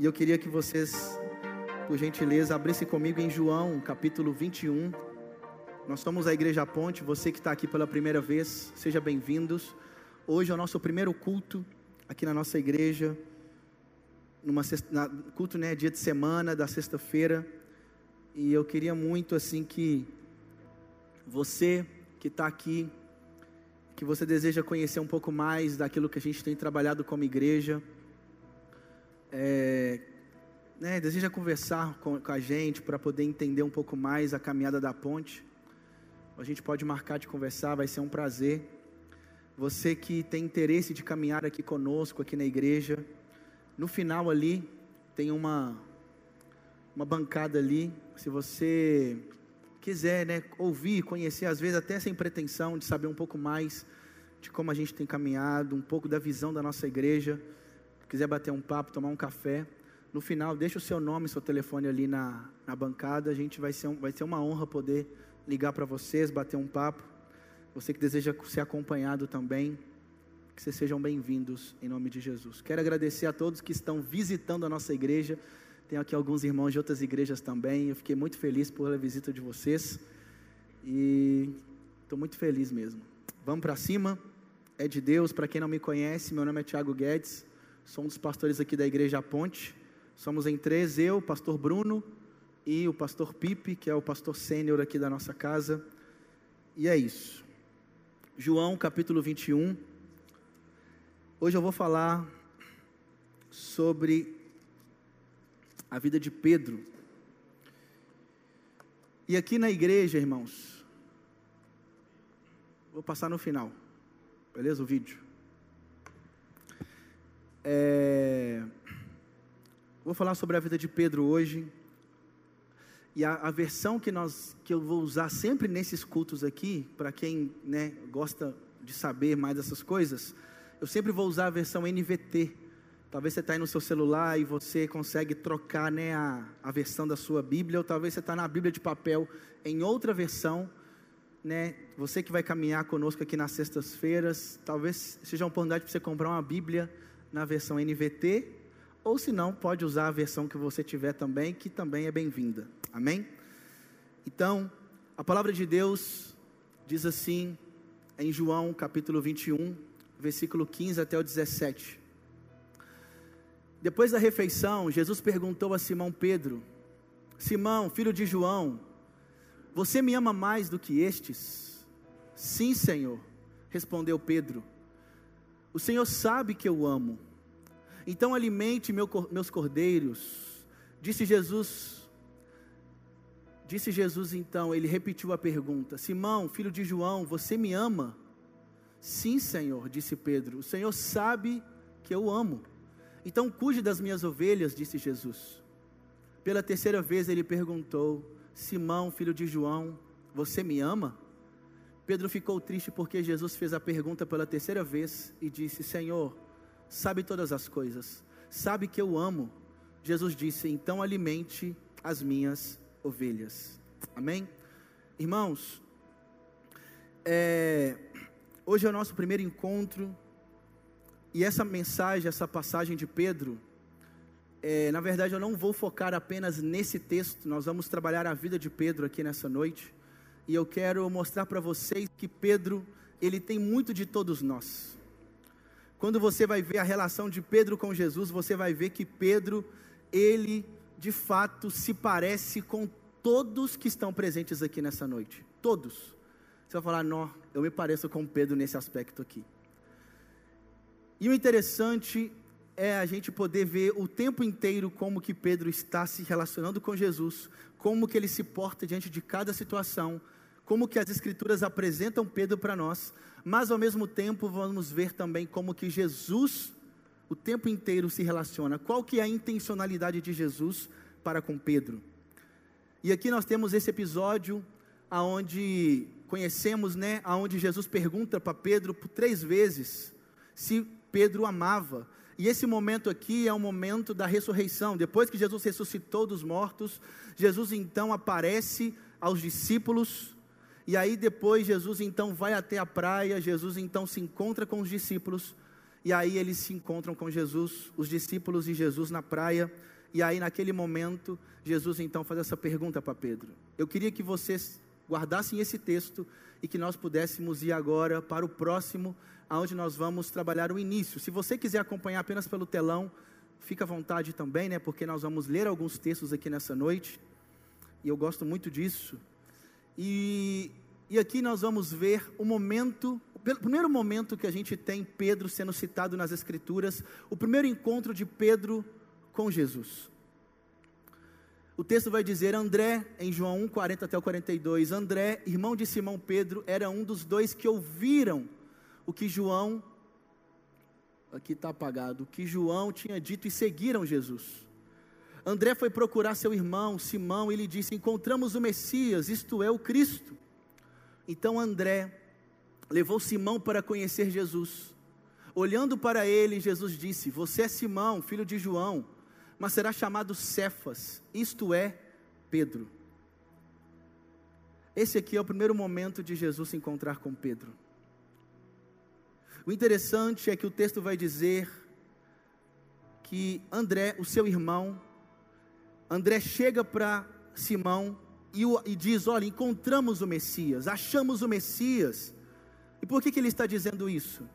E eu queria que vocês, por gentileza, abrissem comigo em João, capítulo 21. Nós somos a Igreja Ponte, você que está aqui pela primeira vez, seja bem-vindos. Hoje é o nosso primeiro culto aqui na nossa igreja, numa sexta, na, culto né, dia de semana, da sexta-feira. E eu queria muito assim que você que está aqui, que você deseja conhecer um pouco mais daquilo que a gente tem trabalhado como igreja, é, né, deseja conversar com, com a gente para poder entender um pouco mais a caminhada da ponte, a gente pode marcar de conversar, vai ser um prazer. Você que tem interesse de caminhar aqui conosco, aqui na igreja, no final ali tem uma uma bancada ali. Se você quiser, né, ouvir, conhecer, às vezes até sem pretensão de saber um pouco mais de como a gente tem caminhado, um pouco da visão da nossa igreja, quiser bater um papo, tomar um café, no final deixa o seu nome, seu telefone ali na, na bancada. A gente vai ser, um, vai ser uma honra poder ligar para vocês, bater um papo. Você que deseja ser acompanhado também, que vocês sejam bem-vindos em nome de Jesus. Quero agradecer a todos que estão visitando a nossa igreja. Tem aqui alguns irmãos de outras igrejas também. Eu fiquei muito feliz pela visita de vocês. E estou muito feliz mesmo. Vamos para cima. É de Deus. Para quem não me conhece, meu nome é Tiago Guedes. Sou um dos pastores aqui da Igreja Ponte. Somos em três: eu, o pastor Bruno e o pastor Pipe, que é o pastor sênior aqui da nossa casa. E é isso. João capítulo 21. Hoje eu vou falar sobre a vida de Pedro. E aqui na igreja, irmãos, vou passar no final, beleza? O vídeo. É... Vou falar sobre a vida de Pedro hoje. E a, a, versão que, nós, que eu vou usar sempre nesses cultos aqui, para quem né, gosta de saber mais dessas coisas, eu sempre vou usar a versão NVT. Talvez você está aí no seu celular e você consegue trocar né, a, a versão da sua Bíblia, ou talvez você está na Bíblia de papel em outra versão. Né, você que vai caminhar conosco aqui nas sextas-feiras, talvez seja uma oportunidade para você comprar uma Bíblia na versão NVT, ou se não, pode usar a versão que você tiver também, que também é bem-vinda. Amém? Então, a palavra de Deus diz assim, em João capítulo 21, versículo 15 até o 17. Depois da refeição, Jesus perguntou a Simão Pedro: Simão, filho de João, você me ama mais do que estes? Sim, Senhor, respondeu Pedro. O Senhor sabe que eu amo. Então alimente meu, meus cordeiros. Disse Jesus. Disse Jesus então, ele repetiu a pergunta: Simão, filho de João, você me ama? Sim, Senhor, disse Pedro. O Senhor sabe que eu amo. Então cuide das minhas ovelhas, disse Jesus. Pela terceira vez ele perguntou: Simão, filho de João, você me ama? Pedro ficou triste porque Jesus fez a pergunta pela terceira vez e disse: Senhor, sabe todas as coisas, sabe que eu amo. Jesus disse: Então alimente as minhas ovelhas. Amém? Irmãos, é, hoje é o nosso primeiro encontro e essa mensagem, essa passagem de Pedro, é, na verdade eu não vou focar apenas nesse texto, nós vamos trabalhar a vida de Pedro aqui nessa noite e eu quero mostrar para vocês que Pedro, ele tem muito de todos nós. Quando você vai ver a relação de Pedro com Jesus, você vai ver que Pedro, ele de fato se parece com todos que estão presentes aqui nessa noite. Todos. Você vai falar, não, eu me pareço com Pedro nesse aspecto aqui. E o interessante é a gente poder ver o tempo inteiro como que Pedro está se relacionando com Jesus, como que ele se porta diante de cada situação, como que as escrituras apresentam Pedro para nós, mas ao mesmo tempo vamos ver também como que Jesus o tempo inteiro se relaciona. Qual que é a intencionalidade de Jesus para com Pedro? E aqui nós temos esse episódio aonde conhecemos, né, aonde Jesus pergunta para Pedro por três vezes se Pedro amava. E esse momento aqui é o momento da ressurreição. Depois que Jesus ressuscitou dos mortos, Jesus então aparece aos discípulos e aí depois Jesus então vai até a praia, Jesus então se encontra com os discípulos, E aí eles se encontram com Jesus, os discípulos e Jesus na praia. E aí, naquele momento, Jesus então faz essa pergunta para Pedro. Eu queria que vocês guardassem esse texto e que nós pudéssemos ir agora para o próximo, aonde nós vamos trabalhar o início. Se você quiser acompanhar apenas pelo telão, fica à vontade também, né? Porque nós vamos ler alguns textos aqui nessa noite. E eu gosto muito disso. E, e aqui nós vamos ver o momento, o primeiro momento que a gente tem Pedro sendo citado nas Escrituras, o primeiro encontro de Pedro com Jesus. O texto vai dizer: André, em João 1, 40 até o 42, André, irmão de Simão Pedro, era um dos dois que ouviram o que João, aqui está apagado, o que João tinha dito e seguiram Jesus. André foi procurar seu irmão Simão e lhe disse: Encontramos o Messias, isto é, o Cristo. Então André levou Simão para conhecer Jesus. Olhando para ele, Jesus disse: Você é Simão, filho de João mas será chamado Cefas, isto é, Pedro. Esse aqui é o primeiro momento de Jesus se encontrar com Pedro. O interessante é que o texto vai dizer que André, o seu irmão, André chega para Simão e, o, e, diz: Olha, encontramos o Messias, achamos o Messias. E por que, que ele está dizendo isso?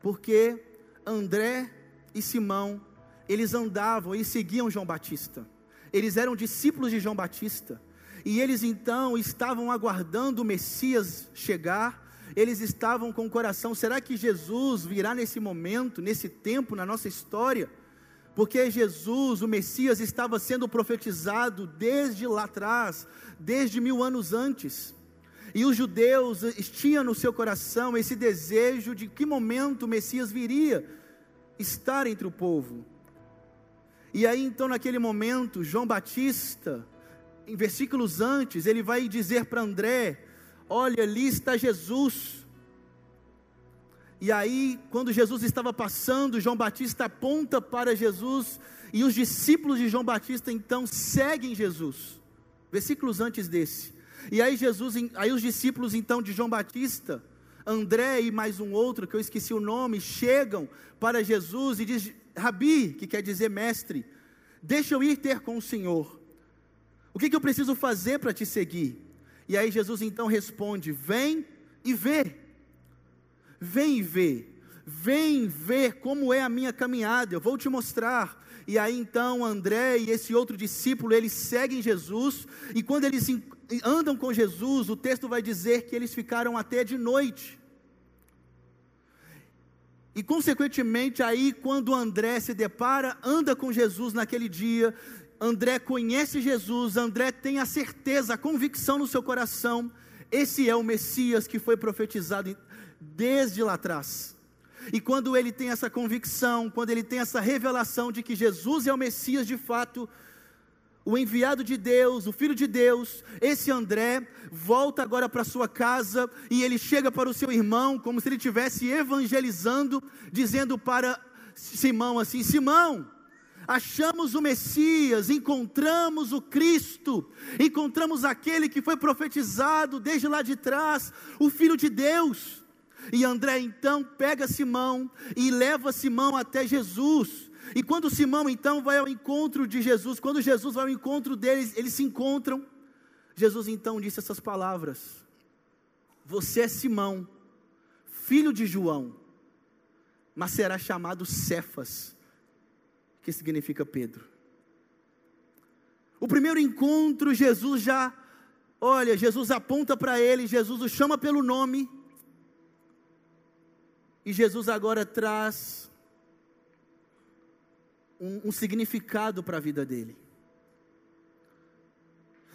Porque André e Simão eles andavam e seguiam João Batista. Eles eram discípulos de João Batista. E eles então estavam aguardando o Messias chegar. Eles estavam com o coração: será que Jesus virá nesse momento, nesse tempo na nossa história? Porque Jesus, o Messias, estava sendo profetizado desde lá atrás, desde mil anos antes. E os judeus tinham no seu coração esse desejo de que momento o Messias viria estar entre o povo. E aí então, naquele momento, João Batista, em versículos antes, ele vai dizer para André: Olha, ali está Jesus. E aí, quando Jesus estava passando, João Batista aponta para Jesus, e os discípulos de João Batista então seguem Jesus. Versículos antes desse. E aí Jesus, aí os discípulos então de João Batista, André e mais um outro que eu esqueci o nome, chegam para Jesus e diz: Rabi, que quer dizer mestre, deixa eu ir ter com o Senhor. O que, que eu preciso fazer para te seguir? E aí Jesus então responde: Vem e vê. Vem vê. Vem ver como é a minha caminhada, eu vou te mostrar. E aí então André e esse outro discípulo, eles seguem Jesus, e quando eles andam com Jesus, o texto vai dizer que eles ficaram até de noite. E consequentemente, aí quando André se depara, anda com Jesus naquele dia, André conhece Jesus, André tem a certeza, a convicção no seu coração, esse é o Messias que foi profetizado desde lá atrás. E quando ele tem essa convicção, quando ele tem essa revelação de que Jesus é o Messias de fato, o enviado de Deus, o filho de Deus, esse André, volta agora para sua casa e ele chega para o seu irmão, como se ele estivesse evangelizando, dizendo para Simão assim: Simão, achamos o Messias, encontramos o Cristo, encontramos aquele que foi profetizado desde lá de trás, o Filho de Deus. E André então pega Simão e leva Simão até Jesus. E quando Simão então vai ao encontro de Jesus, quando Jesus vai ao encontro deles, eles se encontram. Jesus então disse essas palavras: Você é Simão, filho de João, mas será chamado Cefas, que significa Pedro. O primeiro encontro, Jesus já, olha, Jesus aponta para ele, Jesus o chama pelo nome, e Jesus agora traz um, um significado para a vida dele.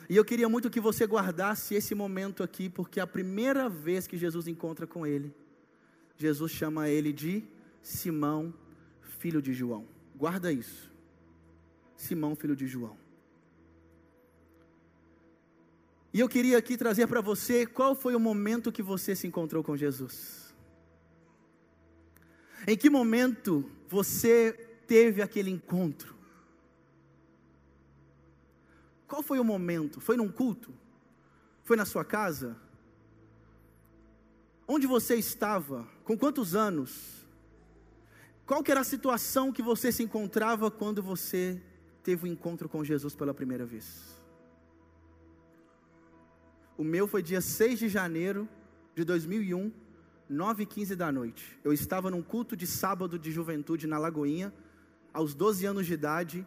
E eu queria muito que você guardasse esse momento aqui, porque a primeira vez que Jesus encontra com ele, Jesus chama ele de Simão, filho de João. Guarda isso. Simão, filho de João. E eu queria aqui trazer para você qual foi o momento que você se encontrou com Jesus. Em que momento você teve aquele encontro? Qual foi o momento? Foi num culto? Foi na sua casa? Onde você estava? Com quantos anos? Qual era a situação que você se encontrava quando você teve o um encontro com Jesus pela primeira vez? O meu foi dia 6 de janeiro de 2001, 9 e 15 da noite. Eu estava num culto de sábado de juventude na Lagoinha, aos 12 anos de idade.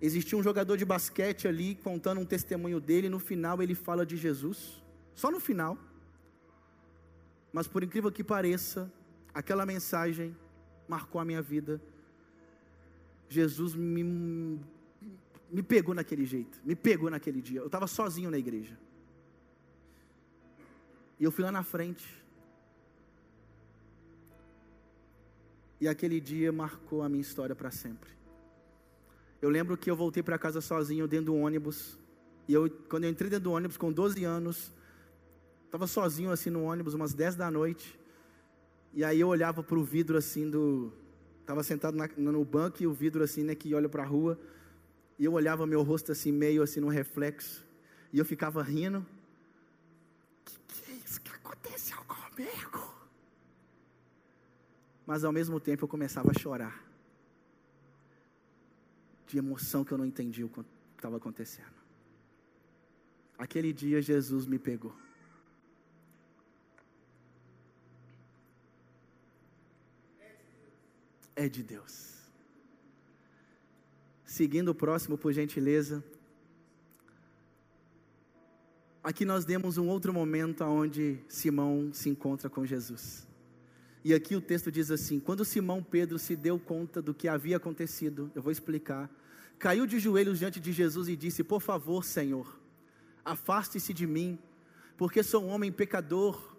Existia um jogador de basquete ali contando um testemunho dele. No final ele fala de Jesus, só no final. Mas por incrível que pareça, aquela mensagem marcou a minha vida. Jesus me, me pegou naquele jeito, me pegou naquele dia. Eu estava sozinho na igreja. E eu fui lá na frente. E aquele dia marcou a minha história para sempre. Eu lembro que eu voltei para casa sozinho dentro do ônibus. E eu, quando eu entrei dentro do ônibus com 12 anos, estava sozinho assim no ônibus, umas 10 da noite. E aí eu olhava para o vidro assim do. Estava sentado na, no banco e o vidro assim, né, que olha para a rua. E eu olhava meu rosto assim, meio assim no reflexo. E eu ficava rindo aconteceu comigo? Mas ao mesmo tempo eu começava a chorar. De emoção que eu não entendi o que estava acontecendo. Aquele dia Jesus me pegou. É de Deus. Seguindo o próximo, por gentileza. Aqui nós demos um outro momento onde Simão se encontra com Jesus. E aqui o texto diz assim: quando Simão Pedro se deu conta do que havia acontecido, eu vou explicar, caiu de joelhos diante de Jesus e disse: Por favor, Senhor, afaste-se de mim, porque sou um homem pecador.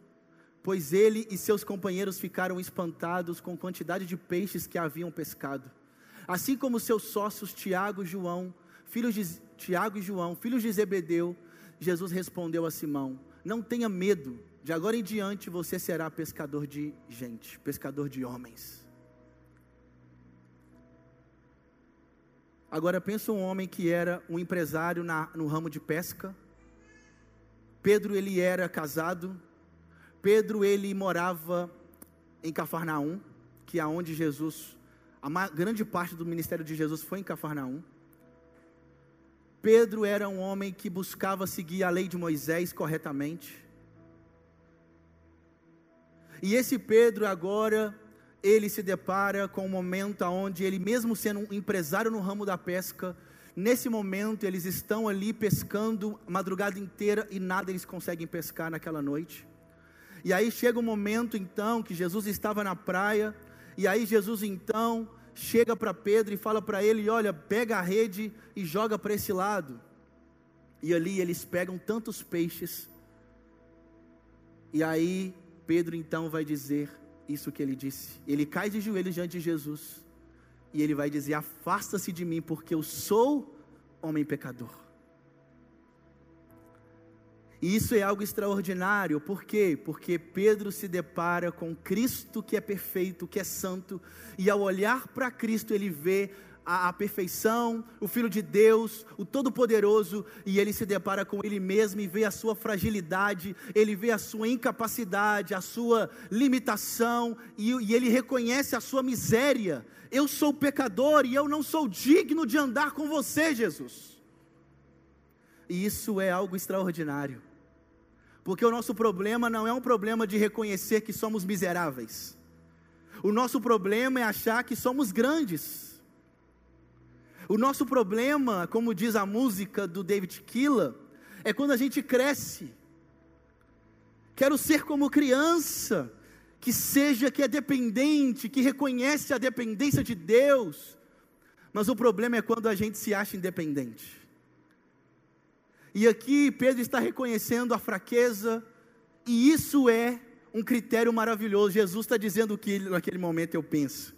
Pois ele e seus companheiros ficaram espantados com a quantidade de peixes que haviam pescado. Assim como seus sócios Tiago e João, filhos de Tiago e João, filhos de Zebedeu, Jesus respondeu a Simão: Não tenha medo, de agora em diante você será pescador de gente, pescador de homens. Agora pensa um homem que era um empresário na, no ramo de pesca. Pedro ele era casado. Pedro ele morava em Cafarnaum, que é onde Jesus, a grande parte do ministério de Jesus foi em Cafarnaum. Pedro era um homem que buscava seguir a lei de Moisés corretamente. E esse Pedro agora, ele se depara com um momento onde ele mesmo sendo um empresário no ramo da pesca, nesse momento eles estão ali pescando a madrugada inteira e nada eles conseguem pescar naquela noite. E aí chega um momento então que Jesus estava na praia, e aí Jesus então chega para Pedro e fala para ele: Olha, pega a rede e joga para esse lado. E ali eles pegam tantos peixes. E aí Pedro então vai dizer isso que ele disse. Ele cai de joelhos diante de Jesus. E ele vai dizer: Afasta-se de mim, porque eu sou homem pecador. E isso é algo extraordinário, por quê? Porque Pedro se depara com Cristo que é perfeito, que é santo, e ao olhar para Cristo ele vê a, a, perfeição, o Filho de Deus, o Todo-Poderoso, e ele se depara com ele mesmo e vê a sua fragilidade, ele vê a sua incapacidade, a sua limitação, e, e ele reconhece a sua miséria. Eu sou pecador e eu não sou digno de andar com você, Jesus. E isso é algo extraordinário. Porque o nosso problema não é um problema de reconhecer que somos miseráveis. O nosso problema é achar que somos grandes. O nosso problema, como diz a música do David Killa, é quando a gente cresce. Quero ser como criança, que seja que é dependente, que reconhece a dependência de Deus. Mas o problema é quando a gente se acha independente. E aqui Pedro está reconhecendo a fraqueza, e isso é um critério maravilhoso. Jesus está dizendo que naquele momento eu penso: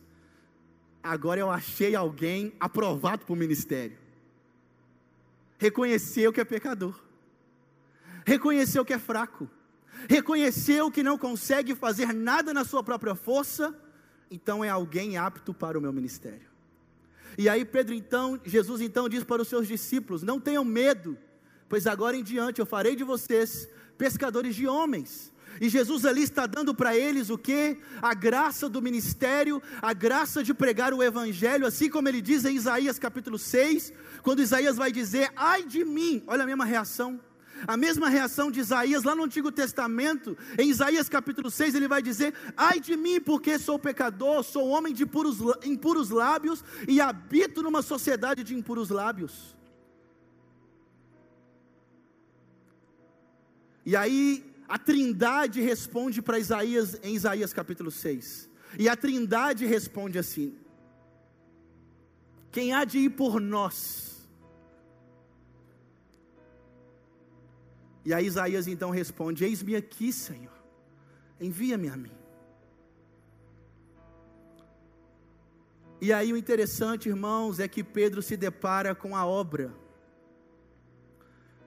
agora eu achei alguém aprovado para o ministério. Reconheceu que é pecador, reconheceu que é fraco, reconheceu que não consegue fazer nada na sua própria força, então é alguém apto para o meu ministério. E aí Pedro então, Jesus então diz para os seus discípulos: não tenham medo pois agora em diante eu farei de vocês pescadores de homens. E Jesus ali está dando para eles o que? A graça do ministério, a graça de pregar o evangelho, assim como ele diz em Isaías capítulo 6, quando Isaías vai dizer: "Ai de mim". Olha a mesma reação. A mesma reação de Isaías lá no Antigo Testamento, em Isaías capítulo 6, ele vai dizer: Ai de mim, porque sou pecador, sou homem de puros, impuros lábios e habito numa sociedade de impuros lábios. E aí a Trindade responde para Isaías em Isaías capítulo 6. E a Trindade responde assim: Quem há de ir por nós? E aí Isaías então responde: Eis-me aqui, Senhor, envia-me a mim. E aí o interessante, irmãos, é que Pedro se depara com a obra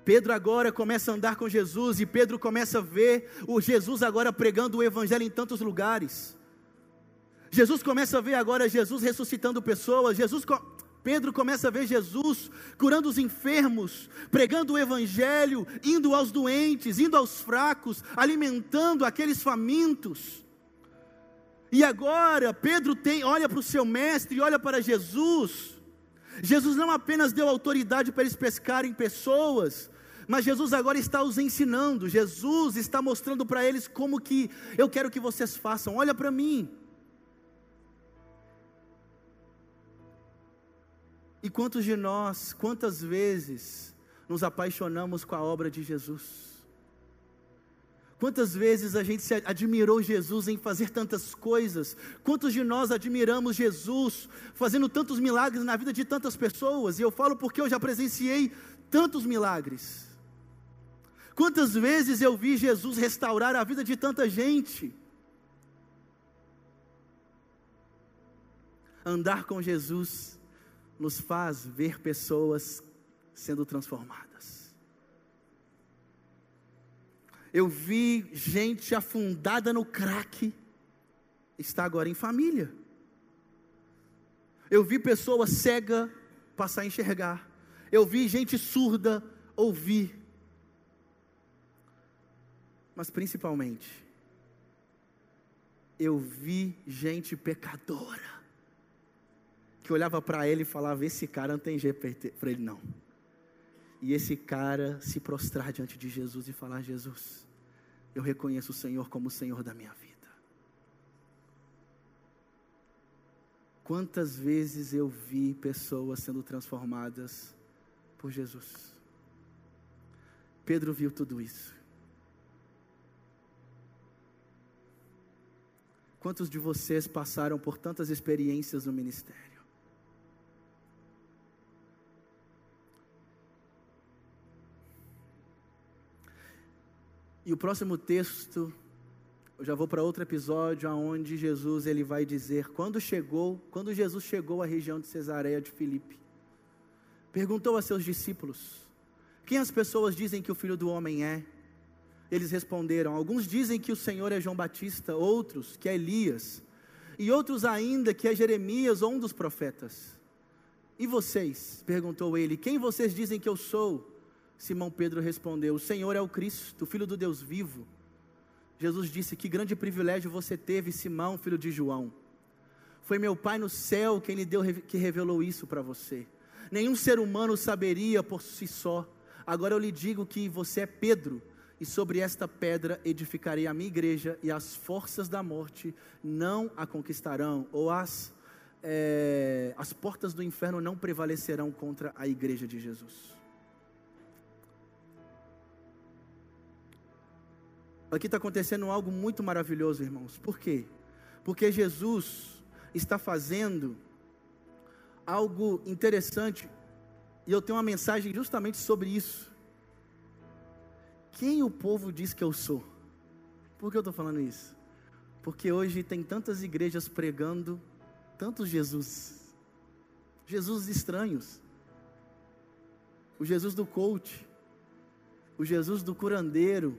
Pedro agora começa a andar com Jesus e Pedro começa a ver o Jesus agora pregando o evangelho em tantos lugares. Jesus começa a ver agora Jesus ressuscitando pessoas. Jesus Pedro começa a ver Jesus curando os enfermos, pregando o evangelho, indo aos doentes, indo aos fracos, alimentando aqueles famintos. E agora Pedro tem, olha para o seu mestre, olha para Jesus. Jesus não apenas deu autoridade para eles pescarem pessoas, mas Jesus agora está os ensinando, Jesus está mostrando para eles como que eu quero que vocês façam. Olha para mim. E quantos de nós, quantas vezes nos apaixonamos com a obra de Jesus? Quantas vezes a gente admirou Jesus em fazer tantas coisas? Quantos de nós admiramos Jesus fazendo tantos milagres na vida de tantas pessoas? E eu falo porque eu já presenciei tantos milagres. Quantas vezes eu vi Jesus restaurar a vida de tanta gente? Andar com Jesus nos faz ver pessoas sendo transformadas. Eu vi gente afundada no crack, está agora em família. Eu vi pessoa cega passar a enxergar. Eu vi gente surda ouvir mas principalmente, eu vi gente pecadora, que olhava para ele e falava: Esse cara não tem jeito para ele, não. E esse cara se prostrar diante de Jesus e falar: Jesus, eu reconheço o Senhor como o Senhor da minha vida. Quantas vezes eu vi pessoas sendo transformadas por Jesus? Pedro viu tudo isso. Quantos de vocês passaram por tantas experiências no ministério? E o próximo texto, eu já vou para outro episódio aonde Jesus ele vai dizer quando chegou, quando Jesus chegou à região de Cesareia de Filipe, perguntou a seus discípulos: Quem as pessoas dizem que o Filho do homem é? Eles responderam: Alguns dizem que o Senhor é João Batista, outros que é Elias, e outros ainda que é Jeremias ou um dos profetas. E vocês? perguntou ele: Quem vocês dizem que eu sou? Simão Pedro respondeu: O Senhor é o Cristo, Filho do Deus vivo. Jesus disse: Que grande privilégio você teve, Simão, filho de João. Foi meu Pai no céu quem lhe deu que revelou isso para você. Nenhum ser humano saberia por si só. Agora eu lhe digo que você é Pedro e sobre esta pedra edificarei a minha igreja, e as forças da morte não a conquistarão, ou as, é, as portas do inferno não prevalecerão contra a igreja de Jesus. Aqui está acontecendo algo muito maravilhoso, irmãos. Por quê? Porque Jesus está fazendo algo interessante, e eu tenho uma mensagem justamente sobre isso. Quem o povo diz que eu sou? Por que eu estou falando isso? Porque hoje tem tantas igrejas pregando tantos Jesus, Jesus estranhos, o Jesus do coach, o Jesus do curandeiro,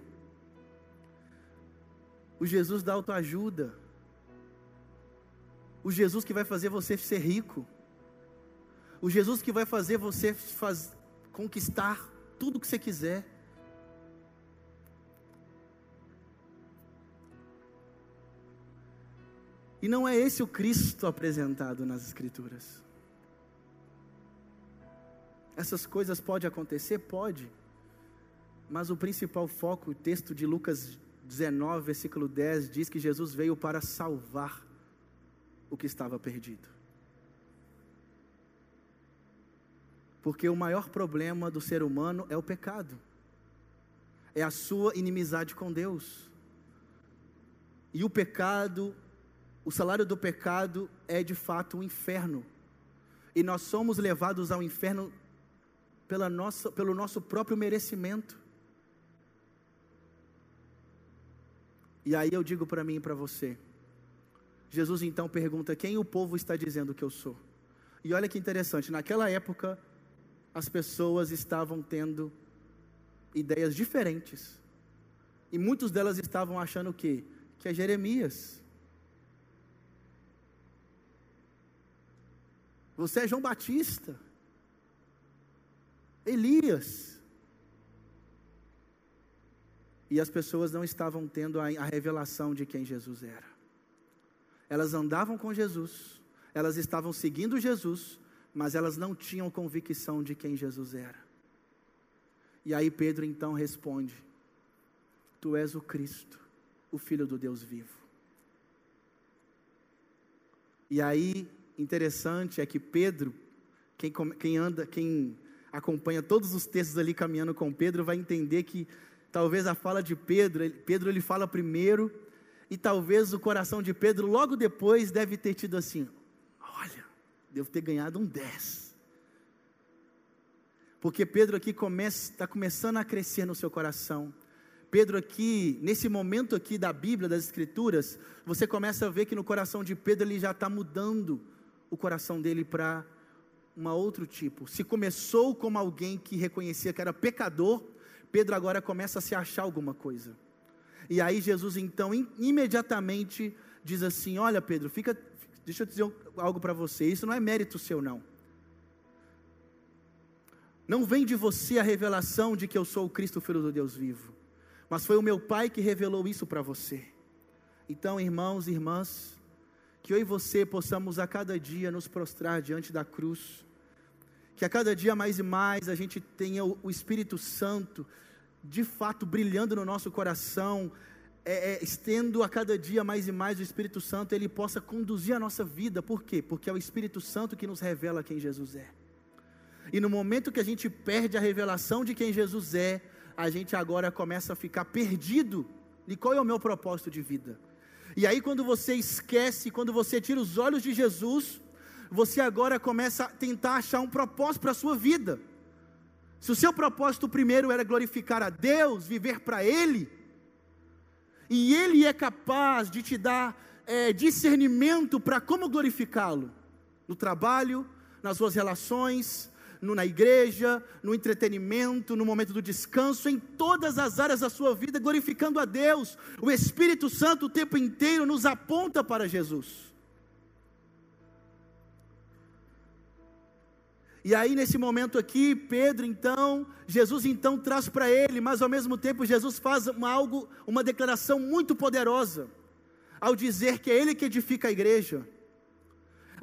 o Jesus da autoajuda, o Jesus que vai fazer você ser rico, o Jesus que vai fazer você faz, conquistar tudo que você quiser. E não é esse o Cristo apresentado nas Escrituras. Essas coisas podem acontecer? Pode. Mas o principal foco, o texto de Lucas 19, versículo 10, diz que Jesus veio para salvar o que estava perdido. Porque o maior problema do ser humano é o pecado, é a sua inimizade com Deus. E o pecado, o salário do pecado é de fato o inferno. E nós somos levados ao inferno pela nossa, pelo nosso próprio merecimento. E aí eu digo para mim e para você: Jesus então pergunta quem o povo está dizendo que eu sou. E olha que interessante, naquela época as pessoas estavam tendo ideias diferentes. E muitas delas estavam achando o quê? Que é Jeremias. Você é João Batista. Elias. E as pessoas não estavam tendo a, a revelação de quem Jesus era. Elas andavam com Jesus, elas estavam seguindo Jesus, mas elas não tinham convicção de quem Jesus era. E aí Pedro então responde: Tu és o Cristo, o Filho do Deus vivo. E aí, interessante é que Pedro, quem, quem anda, quem acompanha todos os textos ali caminhando com Pedro, vai entender que talvez a fala de Pedro, Pedro ele fala primeiro, e talvez o coração de Pedro logo depois deve ter tido assim: olha, devo ter ganhado um 10. Porque Pedro aqui está começando a crescer no seu coração. Pedro aqui, nesse momento aqui da Bíblia, das Escrituras, você começa a ver que no coração de Pedro ele já está mudando o coração dele para um outro tipo. Se começou como alguém que reconhecia que era pecador, Pedro agora começa a se achar alguma coisa. E aí Jesus então imediatamente diz assim: Olha, Pedro, fica, deixa eu dizer algo para você. Isso não é mérito seu não. Não vem de você a revelação de que eu sou o Cristo, filho do Deus vivo, mas foi o meu Pai que revelou isso para você. Então, irmãos e irmãs, que eu e você possamos a cada dia nos prostrar diante da cruz, que a cada dia mais e mais a gente tenha o, Espírito Santo de fato brilhando no nosso coração, é, é, estendo a cada dia mais e mais o Espírito Santo, ele possa conduzir a nossa vida, por quê? Porque é o Espírito Santo que nos revela quem Jesus é. E no momento que a gente perde a revelação de quem Jesus é, a gente agora começa a ficar perdido de qual é o meu propósito de vida. E aí, quando você esquece, quando você tira os olhos de Jesus, você agora começa a tentar achar um propósito para a sua vida. Se o seu propósito primeiro era glorificar a Deus, viver para Ele, e Ele é capaz de te dar é, discernimento para como glorificá-lo, no trabalho, nas suas relações, no, na igreja, no entretenimento, no momento do descanso, em todas as áreas da sua vida, glorificando a Deus. O Espírito Santo o tempo inteiro nos aponta para Jesus. E aí, nesse momento aqui, Pedro, então, Jesus então traz para ele, mas ao mesmo tempo, Jesus faz uma, algo, uma declaração muito poderosa, ao dizer que é Ele que edifica a igreja.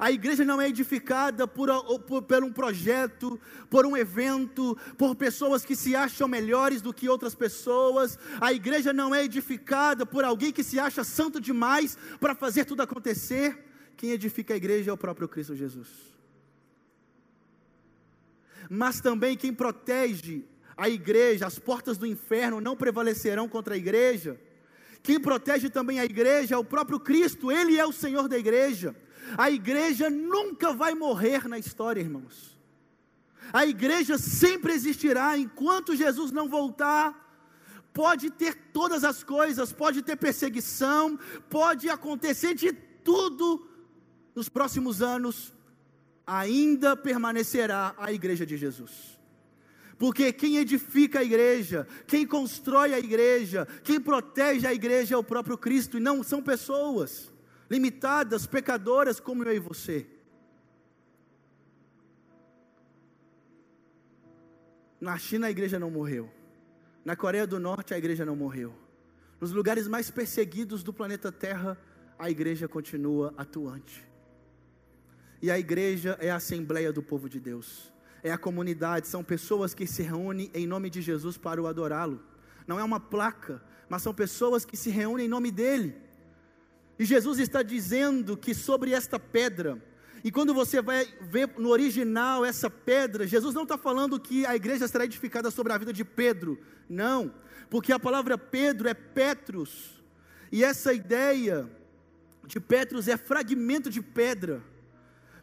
A igreja não é edificada por, por, por, um projeto, por um evento, por pessoas que se acham melhores do que outras pessoas. A igreja não é edificada por alguém que se acha santo demais para fazer tudo acontecer. Quem edifica a igreja é o próprio Cristo Jesus. Mas também quem protege a igreja, as portas do inferno não prevalecerão contra a igreja. Quem protege também a igreja é o próprio Cristo, Ele é o Senhor da igreja. A igreja nunca vai morrer na história, irmãos. A igreja sempre existirá enquanto Jesus não voltar. Pode ter todas as coisas, pode ter perseguição, pode acontecer de tudo nos próximos anos, ainda permanecerá a igreja de Jesus. Porque quem edifica a igreja, quem constrói a igreja, quem protege a igreja é o próprio Cristo e não são pessoas limitadas, pecadoras como eu e você. Na China a igreja não morreu. Na Coreia do Norte a igreja não morreu. Nos lugares mais perseguidos do planeta Terra, a igreja continua atuante. E a igreja é a assembleia do povo de Deus, é a comunidade, são pessoas que se reúnem em nome de Jesus para o adorá-lo. Não é uma placa, mas são pessoas que se reúnem em nome dele. E Jesus está dizendo que sobre esta pedra, e quando você vai ver no original essa pedra, Jesus não está falando que a igreja será edificada sobre a vida de Pedro, não, porque a palavra Pedro é Petrus, e essa ideia de Petrus é fragmento de pedra,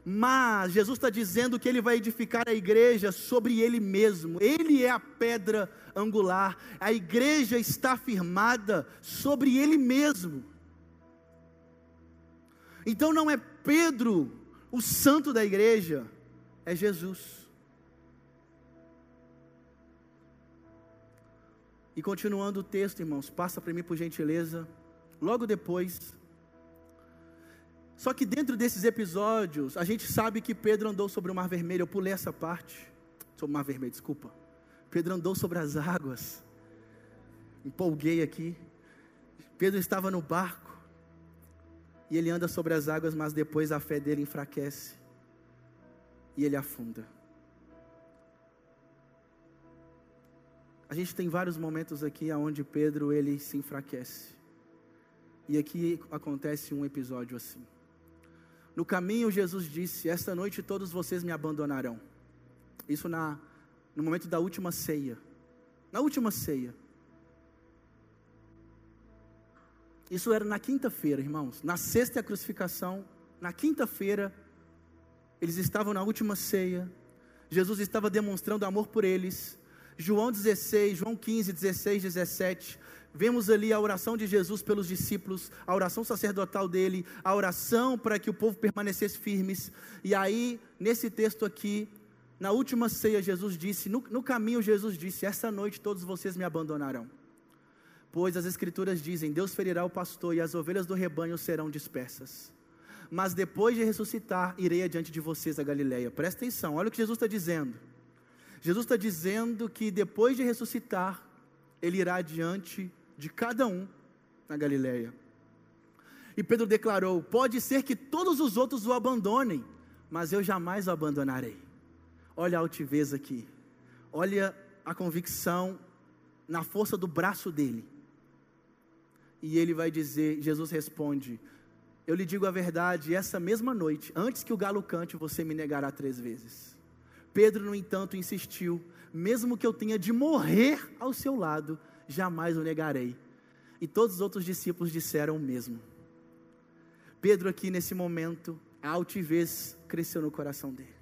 mas Jesus está dizendo que ele vai edificar a igreja sobre ele mesmo, ele é a pedra angular, a igreja está firmada sobre ele mesmo. Então não é Pedro o santo da igreja, é Jesus. E continuando o texto, irmãos, passa para mim por gentileza. Logo depois, só que dentro desses episódios, a gente sabe que Pedro andou sobre o Mar Vermelho. Eu pulei essa parte. Sobre o Mar Vermelho, desculpa. Pedro andou sobre as águas. Empolguei aqui. Pedro estava no barco. E ele anda sobre as águas, mas depois a fé dele enfraquece. E ele afunda. A gente tem vários momentos aqui onde Pedro ele se enfraquece. E aqui acontece um episódio assim. No caminho, Jesus disse: Esta noite todos vocês me abandonarão. Isso na, no momento da última ceia. Na última ceia. Isso era na quinta-feira, irmãos. Na sexta é a crucificação. Na quinta-feira, eles estavam na última ceia. Jesus estava demonstrando amor por eles. João 16, João 15, 16, 17. Vemos ali a oração de Jesus pelos discípulos, a oração sacerdotal dele, a oração para que o povo permanecesse firmes. E aí, nesse texto aqui, na última ceia, Jesus disse: no, no caminho, Jesus disse: Esta noite todos vocês me abandonarão. Pois as Escrituras dizem: Deus ferirá o pastor e as ovelhas do rebanho serão dispersas. Mas depois de ressuscitar, irei adiante de vocês a Galileia. Presta atenção, olha o que Jesus está dizendo. Jesus está dizendo que depois de ressuscitar, ele irá adiante de cada um na Galileia. E Pedro declarou: Pode ser que todos os outros o abandonem, mas eu jamais o abandonarei. Olha a altivez aqui, olha a convicção na força do braço dele. E ele vai dizer: Jesus responde: Eu lhe digo a verdade, essa mesma noite, antes que o galo cante, você me negará três vezes. Pedro, no entanto, insistiu: Mesmo que eu tenha de morrer ao seu lado, jamais o negarei. E todos os outros discípulos disseram o mesmo. Pedro, aqui nesse momento, a altivez cresceu no coração dele.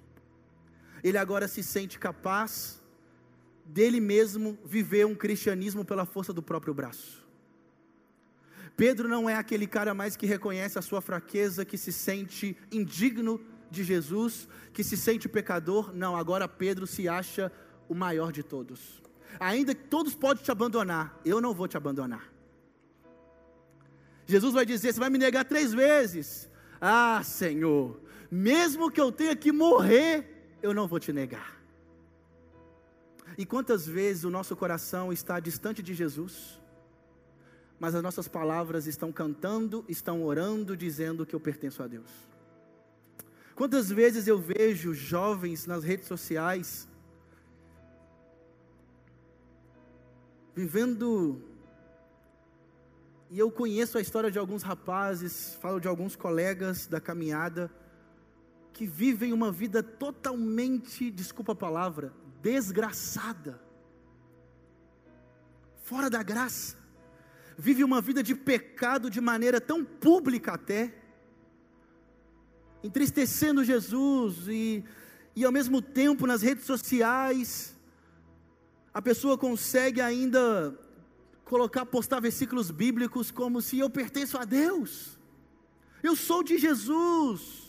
Ele agora se sente capaz dele mesmo viver um cristianismo pela força do próprio braço. Pedro não é aquele cara mais que reconhece a sua fraqueza, que se sente indigno de Jesus, que se sente pecador. Não, agora Pedro se acha o maior de todos. Ainda que todos podem te abandonar, eu não vou te abandonar. Jesus vai dizer: Você vai me negar três vezes. Ah, Senhor, mesmo que eu tenha que morrer, eu não vou te negar. E quantas vezes o nosso coração está distante de Jesus, mas as nossas palavras estão cantando, estão orando, dizendo que eu pertenço a Deus. Quantas vezes eu vejo jovens nas redes sociais vivendo. E eu conheço a história de alguns rapazes, falo de alguns colegas da caminhada, que vivem uma vida totalmente, desculpa a palavra, desgraçada, fora da graça, vive uma vida de pecado de maneira tão pública até, entristecendo Jesus e, e ao mesmo tempo nas redes sociais, a pessoa consegue ainda colocar, postar versículos bíblicos como se eu pertenço a Deus, eu sou de Jesus.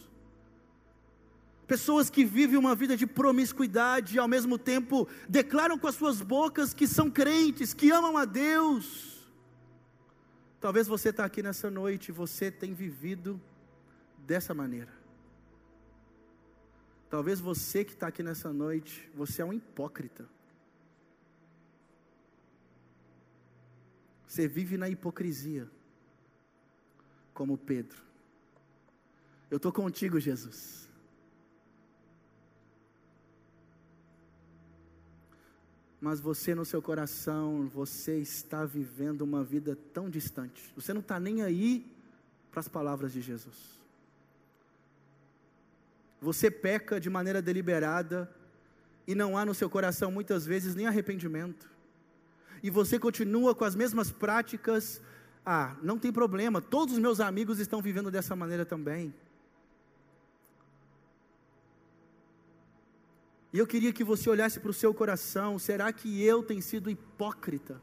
Pessoas que vivem uma vida de promiscuidade e ao mesmo tempo declaram com as suas bocas que são crentes, que amam a Deus. Talvez você está aqui nessa noite e você tem vivido dessa maneira. Talvez você que está aqui nessa noite, você é um hipócrita. Você vive na hipocrisia. como Pedro. Eu estou contigo, Jesus. Mas você no seu coração, você está vivendo uma vida tão distante. Você não está nem aí para as palavras de Jesus. Você peca de maneira deliberada e não há no seu coração muitas vezes nem arrependimento. E você continua com as mesmas práticas. Ah, não tem problema, todos os meus amigos estão vivendo dessa maneira também. E eu queria que você olhasse para o seu coração: será que eu tenho sido hipócrita?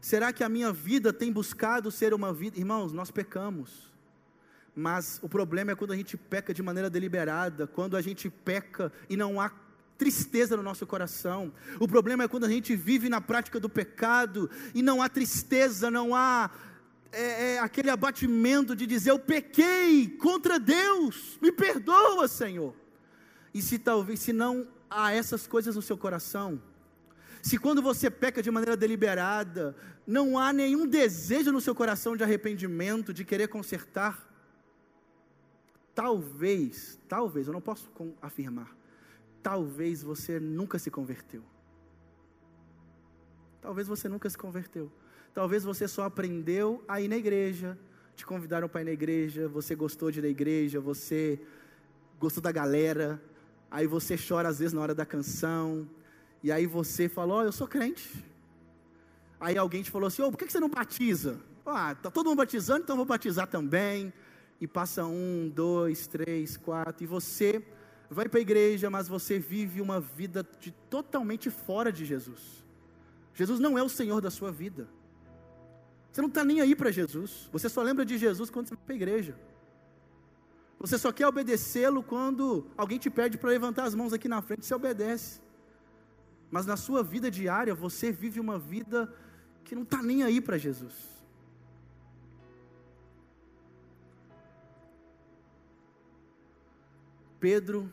Será que a minha vida tem buscado ser uma vida? Irmãos, nós pecamos. Mas o problema é quando a gente peca de maneira deliberada, quando a gente peca e não há tristeza no nosso coração. O problema é quando a gente vive na prática do pecado e não há tristeza, não há é, é, aquele abatimento de dizer: Eu pequei contra Deus, me perdoa, Senhor. E se talvez, se não há essas coisas no seu coração, se quando você peca de maneira deliberada, não há nenhum desejo no seu coração de arrependimento, de querer consertar, talvez, talvez, eu não posso afirmar, talvez você nunca se converteu. Talvez você nunca se converteu. Talvez você só aprendeu a ir na igreja, te convidaram para ir na igreja, você gostou de ir na igreja, você gostou da galera, aí você chora às vezes na hora da canção, e aí você fala: Ó, oh, eu sou crente. Aí alguém te falou assim: Ô, oh, por que você não batiza? Ah, tá todo mundo batizando, então vou batizar também. E passa um, dois, três, quatro, e você vai para a igreja, mas você vive uma vida de, totalmente fora de Jesus. Jesus não é o Senhor da sua vida. Você não está nem aí para Jesus. Você só lembra de Jesus quando você vai para a igreja. Você só quer obedecê-lo quando alguém te pede para levantar as mãos aqui na frente, você obedece. Mas na sua vida diária, você vive uma vida que não está nem aí para Jesus. Pedro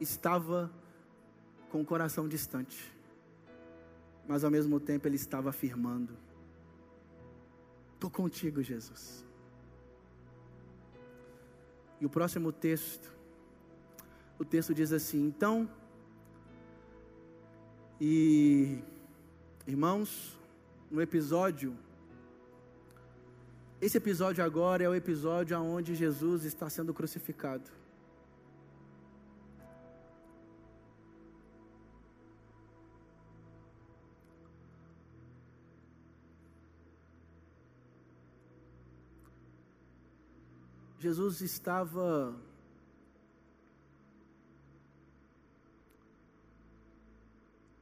estava com o coração distante, mas ao mesmo tempo ele estava afirmando: Estou contigo, Jesus. E o próximo texto, o texto diz assim: Então, e irmãos, no episódio, esse episódio agora é o episódio onde Jesus está sendo crucificado. Jesus estava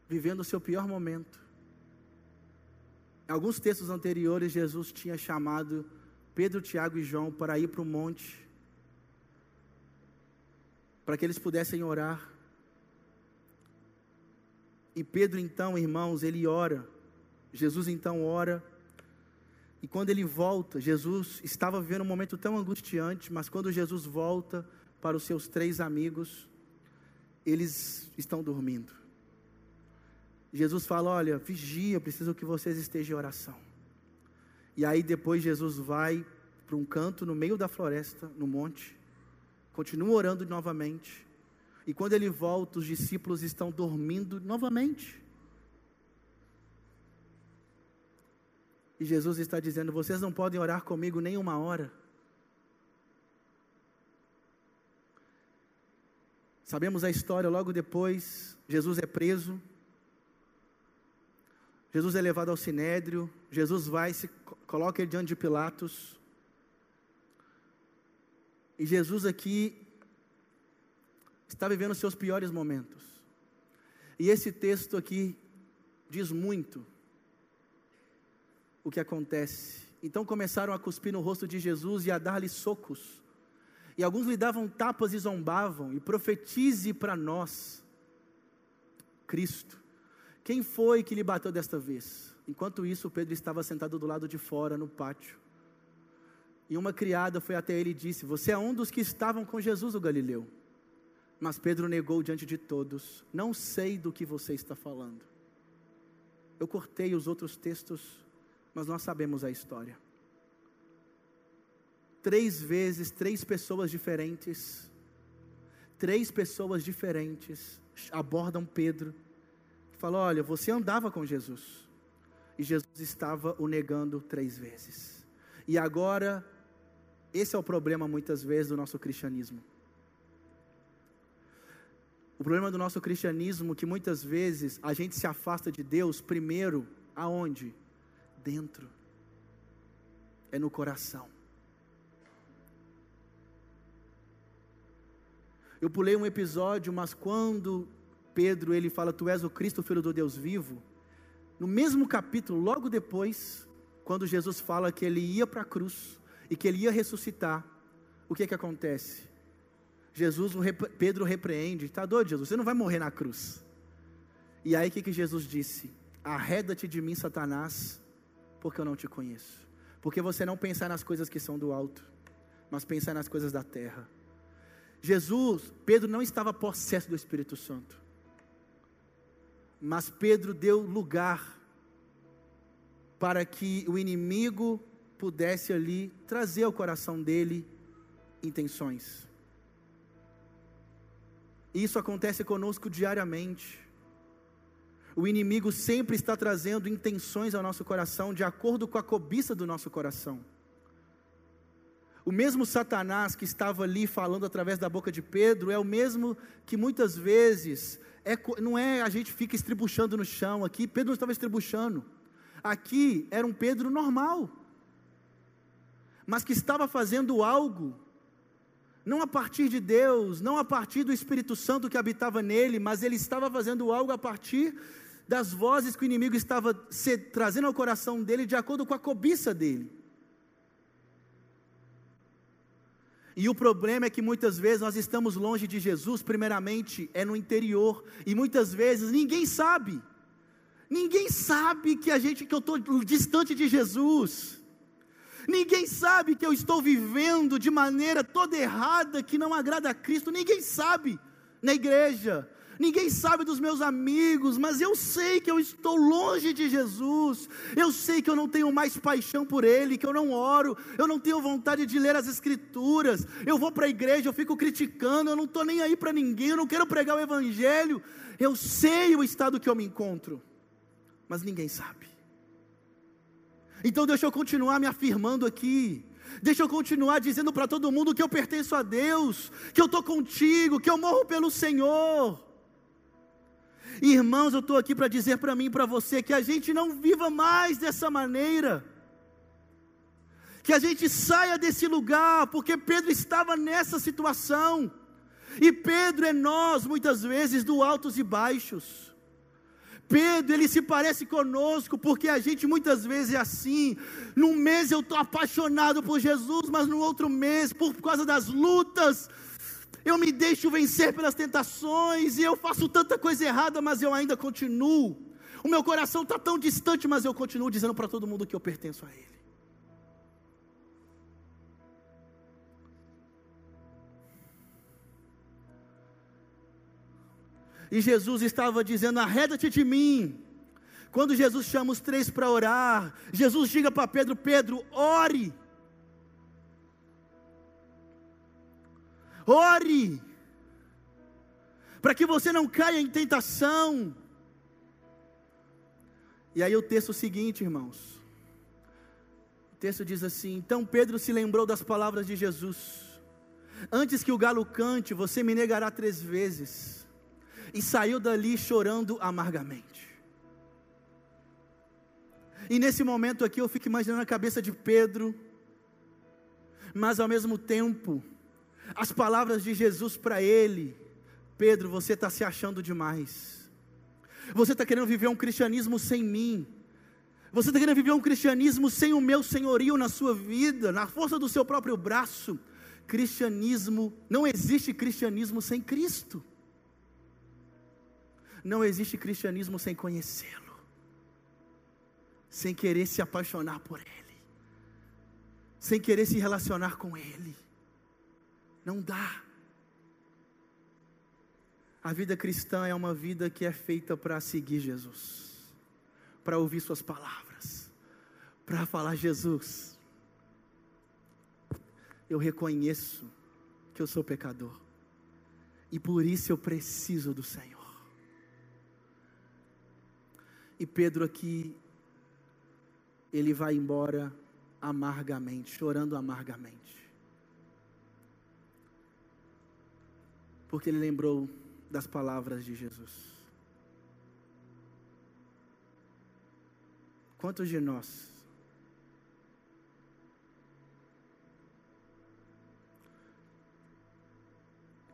vivendo o seu pior momento. Em alguns textos anteriores, Jesus tinha chamado Pedro, Tiago e João para ir para o monte, para que eles pudessem orar. E Pedro, então, irmãos, ele ora. Jesus, então, ora. E quando ele volta, Jesus estava vivendo um momento tão angustiante, mas quando Jesus volta para os seus três amigos, eles estão dormindo. Jesus fala: Olha, vigia, preciso que vocês estejam em oração. E aí depois Jesus vai para um canto no meio da floresta, no monte, continua orando novamente. E quando ele volta, os discípulos estão dormindo novamente. E Jesus está dizendo: vocês não podem orar comigo nem uma hora. Sabemos a história, logo depois, Jesus é preso. Jesus é levado ao sinédrio, Jesus vai, se coloca ele diante de Pilatos. E Jesus aqui está vivendo os seus piores momentos. E esse texto aqui diz muito o que acontece. Então começaram a cuspir no rosto de Jesus e a dar-lhe socos. E alguns lhe davam tapas e zombavam, e profetize para nós, Cristo. Quem foi que lhe bateu desta vez? Enquanto isso, Pedro estava sentado do lado de fora, no pátio. E uma criada foi até ele e disse: Você é um dos que estavam com Jesus, o Galileu. Mas Pedro negou diante de todos: Não sei do que você está falando. Eu cortei os outros textos mas nós sabemos a história. três vezes, três pessoas diferentes, três pessoas diferentes abordam Pedro falam: Olha, você andava com Jesus, e Jesus estava o negando três vezes, e agora, esse é o problema muitas vezes do nosso cristianismo. O problema do nosso cristianismo é que muitas vezes a gente se afasta de Deus primeiro aonde? Dentro. É no coração. Eu pulei um episódio, mas quando Pedro ele fala, Tu és o Cristo, filho do Deus vivo, no mesmo capítulo, logo depois, quando Jesus fala que ele ia para a cruz e que ele ia ressuscitar, o que que acontece? Jesus, Pedro repreende, está doido Jesus, você não vai morrer na cruz. E aí o que, que Jesus disse? Arreda-te de mim, Satanás, porque eu não te conheço. Porque você não pensa nas coisas que são do alto, mas pensa nas coisas da terra. Jesus, Pedro não estava possesso do Espírito Santo. Mas Pedro deu lugar para que o inimigo pudesse ali trazer ao coração dele intenções. Isso acontece conosco diariamente. O inimigo sempre está trazendo intenções ao nosso coração de acordo com a cobiça do nosso coração. O mesmo Satanás que estava ali falando através da boca de Pedro é o mesmo que muitas vezes é, não é a gente fica estribuchando no chão aqui. Pedro não estava estribuchando. Aqui era um Pedro normal, mas que estava fazendo algo não a partir de Deus, não a partir do Espírito Santo que habitava nele, mas ele estava fazendo algo a partir das vozes que o inimigo estava se, trazendo ao coração dele de acordo com a cobiça dele. E o problema é que muitas vezes nós estamos longe de Jesus, primeiramente é no interior, e muitas vezes ninguém sabe. Ninguém sabe que a gente que eu estou distante de Jesus. Ninguém sabe que eu estou vivendo de maneira toda errada, que não agrada a Cristo. Ninguém sabe na igreja ninguém sabe dos meus amigos, mas eu sei que eu estou longe de Jesus, eu sei que eu não tenho mais paixão por Ele, que eu não oro, eu não tenho vontade de ler as Escrituras, eu vou para a igreja, eu fico criticando, eu não estou nem aí para ninguém, eu não quero pregar o Evangelho, eu sei o estado que eu me encontro, mas ninguém sabe. Então deixa eu continuar me afirmando aqui. Deixa eu continuar dizendo para todo mundo que eu pertenço a Deus, que eu estou contigo, que eu morro pelo Senhor. Irmãos, eu estou aqui para dizer para mim e para você que a gente não viva mais dessa maneira. Que a gente saia desse lugar, porque Pedro estava nessa situação. E Pedro é nós, muitas vezes, do altos e baixos. Pedro, ele se parece conosco, porque a gente muitas vezes é assim. Num mês eu estou apaixonado por Jesus, mas no outro mês, por causa das lutas, eu me deixo vencer pelas tentações, e eu faço tanta coisa errada, mas eu ainda continuo. O meu coração está tão distante, mas eu continuo dizendo para todo mundo que eu pertenço a Ele. E Jesus estava dizendo: arreda-te de mim. Quando Jesus chama os três para orar, Jesus diga para Pedro: Pedro, ore. Ore, para que você não caia em tentação. E aí o texto seguinte, irmãos. O texto diz assim: Então Pedro se lembrou das palavras de Jesus. Antes que o galo cante, você me negará três vezes. E saiu dali chorando amargamente. E nesse momento aqui eu fico imaginando a cabeça de Pedro, mas ao mesmo tempo, as palavras de Jesus para ele: Pedro, você está se achando demais. Você está querendo viver um cristianismo sem mim. Você está querendo viver um cristianismo sem o meu senhorio na sua vida, na força do seu próprio braço. Cristianismo, não existe cristianismo sem Cristo. Não existe cristianismo sem conhecê-lo, sem querer se apaixonar por Ele, sem querer se relacionar com Ele. Não dá. A vida cristã é uma vida que é feita para seguir Jesus, para ouvir Suas palavras, para falar: Jesus, eu reconheço que eu sou pecador. E por isso eu preciso do Senhor. E Pedro aqui, ele vai embora amargamente, chorando amargamente. Porque ele lembrou das palavras de Jesus. Quantos de nós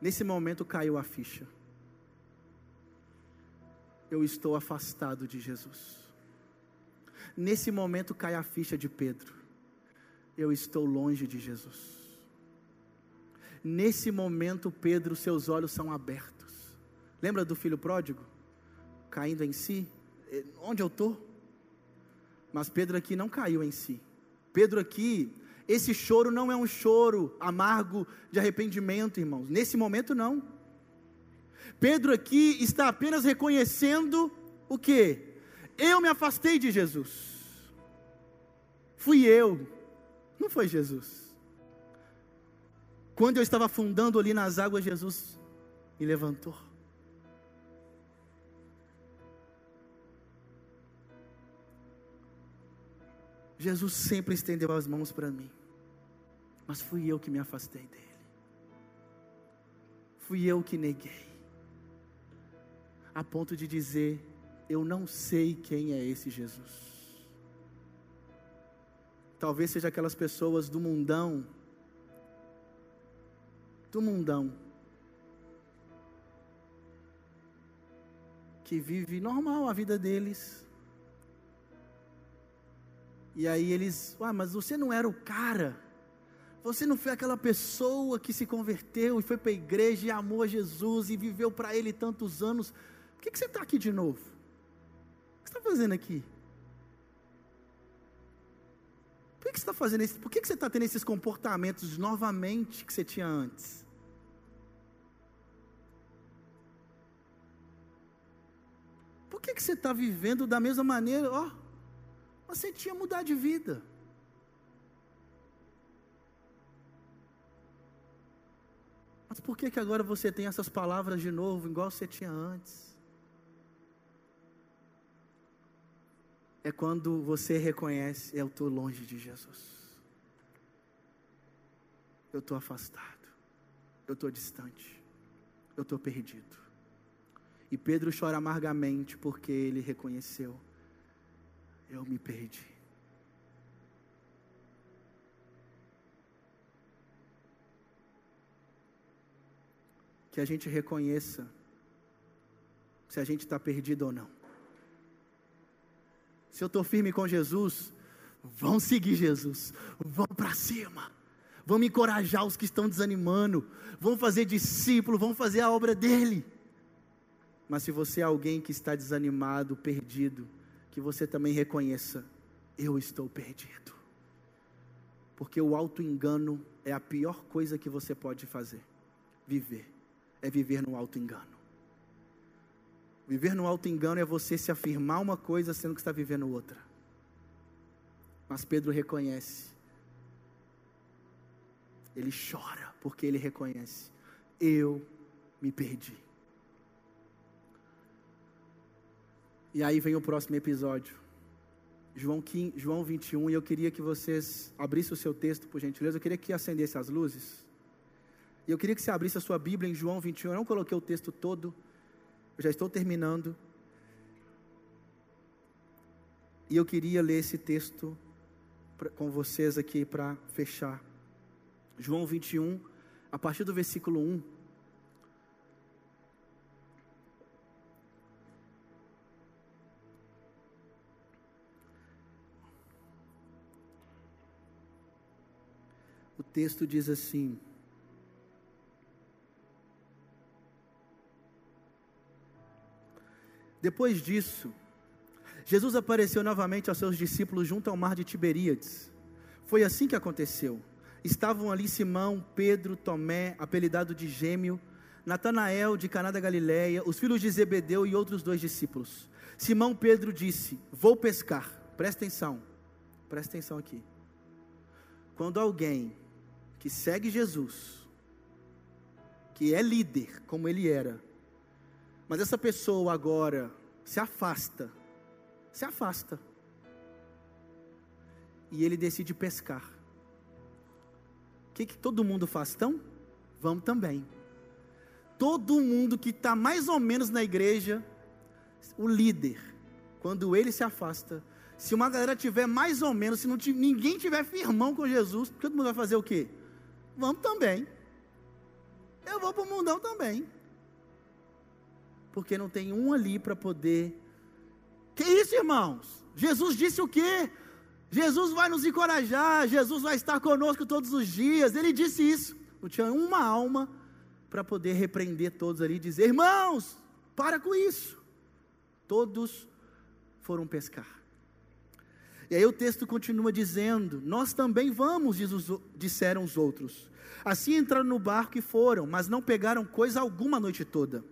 Nesse momento caiu a ficha. Eu estou afastado de Jesus. Nesse momento cai a ficha de Pedro. Eu estou longe de Jesus. Nesse momento, Pedro, seus olhos são abertos. Lembra do filho pródigo? Caindo em si? Eh, onde eu estou? Mas Pedro aqui não caiu em si. Pedro aqui esse choro não é um choro amargo de arrependimento, irmãos. Nesse momento, não. Pedro aqui está apenas reconhecendo o que? Eu me afastei de Jesus. Fui eu, não foi Jesus. Quando eu estava afundando ali nas águas, Jesus me levantou. Jesus sempre estendeu as mãos para mim mas fui eu que me afastei dele. Fui eu que neguei, a ponto de dizer: Eu não sei quem é esse Jesus. Talvez seja aquelas pessoas do mundão, do mundão, que vive normal a vida deles. E aí eles, ah, mas você não era o cara você não foi aquela pessoa que se converteu e foi para a igreja e amou Jesus e viveu para Ele tantos anos. Por que, que você está aqui de novo? O que você está fazendo aqui? Por que, você está fazendo isso? Por que, você está tendo esses comportamentos novamente que você tinha antes? Por que, que você está vivendo da mesma maneira? Ó, oh, você tinha mudado de vida. Mas por que, que agora você tem essas palavras de novo, igual você tinha antes? É quando você reconhece: eu estou longe de Jesus. Eu estou afastado. Eu estou distante. Eu estou perdido. E Pedro chora amargamente porque ele reconheceu: eu me perdi. que a gente reconheça se a gente está perdido ou não. Se eu estou firme com Jesus, vão seguir Jesus, vão para cima, vão encorajar os que estão desanimando, vão fazer discípulo, vão fazer a obra dele. Mas se você é alguém que está desanimado, perdido, que você também reconheça: eu estou perdido. Porque o auto-engano é a pior coisa que você pode fazer viver é viver no alto engano. Viver no alto engano é você se afirmar uma coisa sendo que está vivendo outra. Mas Pedro reconhece. Ele chora porque ele reconhece. Eu me perdi. E aí vem o próximo episódio. João, 15, João 21, e eu queria que vocês abrissem o seu texto, por gentileza. Eu queria que acendesse as luzes. E eu queria que você abrisse a sua Bíblia em João 21. Eu não coloquei o texto todo, eu já estou terminando. E eu queria ler esse texto com vocês aqui para fechar. João 21, a partir do versículo 1. O texto diz assim: Depois disso, Jesus apareceu novamente aos seus discípulos junto ao mar de Tiberíades. Foi assim que aconteceu. Estavam ali Simão, Pedro, Tomé, apelidado de Gêmeo, Natanael de Caná da Galileia, os filhos de Zebedeu e outros dois discípulos. Simão Pedro disse: Vou pescar. Presta atenção. Presta atenção aqui. Quando alguém que segue Jesus, que é líder, como ele era, mas essa pessoa agora se afasta, se afasta, e ele decide pescar. O que, que todo mundo faz? Então, vamos também. Todo mundo que está mais ou menos na igreja, o líder, quando ele se afasta, se uma galera tiver mais ou menos, se não ninguém tiver firmão com Jesus, todo mundo vai fazer o quê? Vamos também. Eu vou para o mundão também. Porque não tem um ali para poder. Que isso, irmãos? Jesus disse o quê? Jesus vai nos encorajar, Jesus vai estar conosco todos os dias. Ele disse isso. Não tinha uma alma para poder repreender todos ali e dizer: irmãos, para com isso. Todos foram pescar. E aí o texto continua dizendo: Nós também vamos, disseram os outros. Assim entraram no barco e foram, mas não pegaram coisa alguma a noite toda.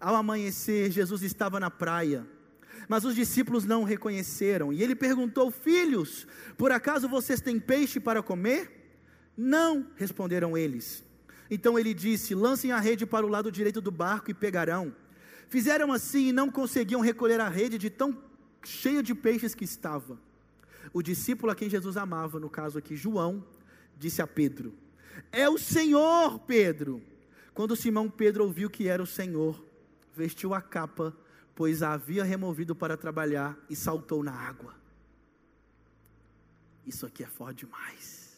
Ao amanhecer, Jesus estava na praia mas os discípulos não o reconheceram. E ele perguntou: Filhos, por acaso vocês têm peixe para comer? Não, responderam eles. Então ele disse: Lancem a rede para o lado direito do barco e pegarão. Fizeram assim e não conseguiam recolher a rede de tão cheia de peixes que estava. O discípulo a quem Jesus amava, no caso aqui João, disse a Pedro: É o Senhor, Pedro. Quando Simão Pedro ouviu que era o Senhor, vestiu a capa pois a havia removido para trabalhar e saltou na água. Isso aqui é forte demais.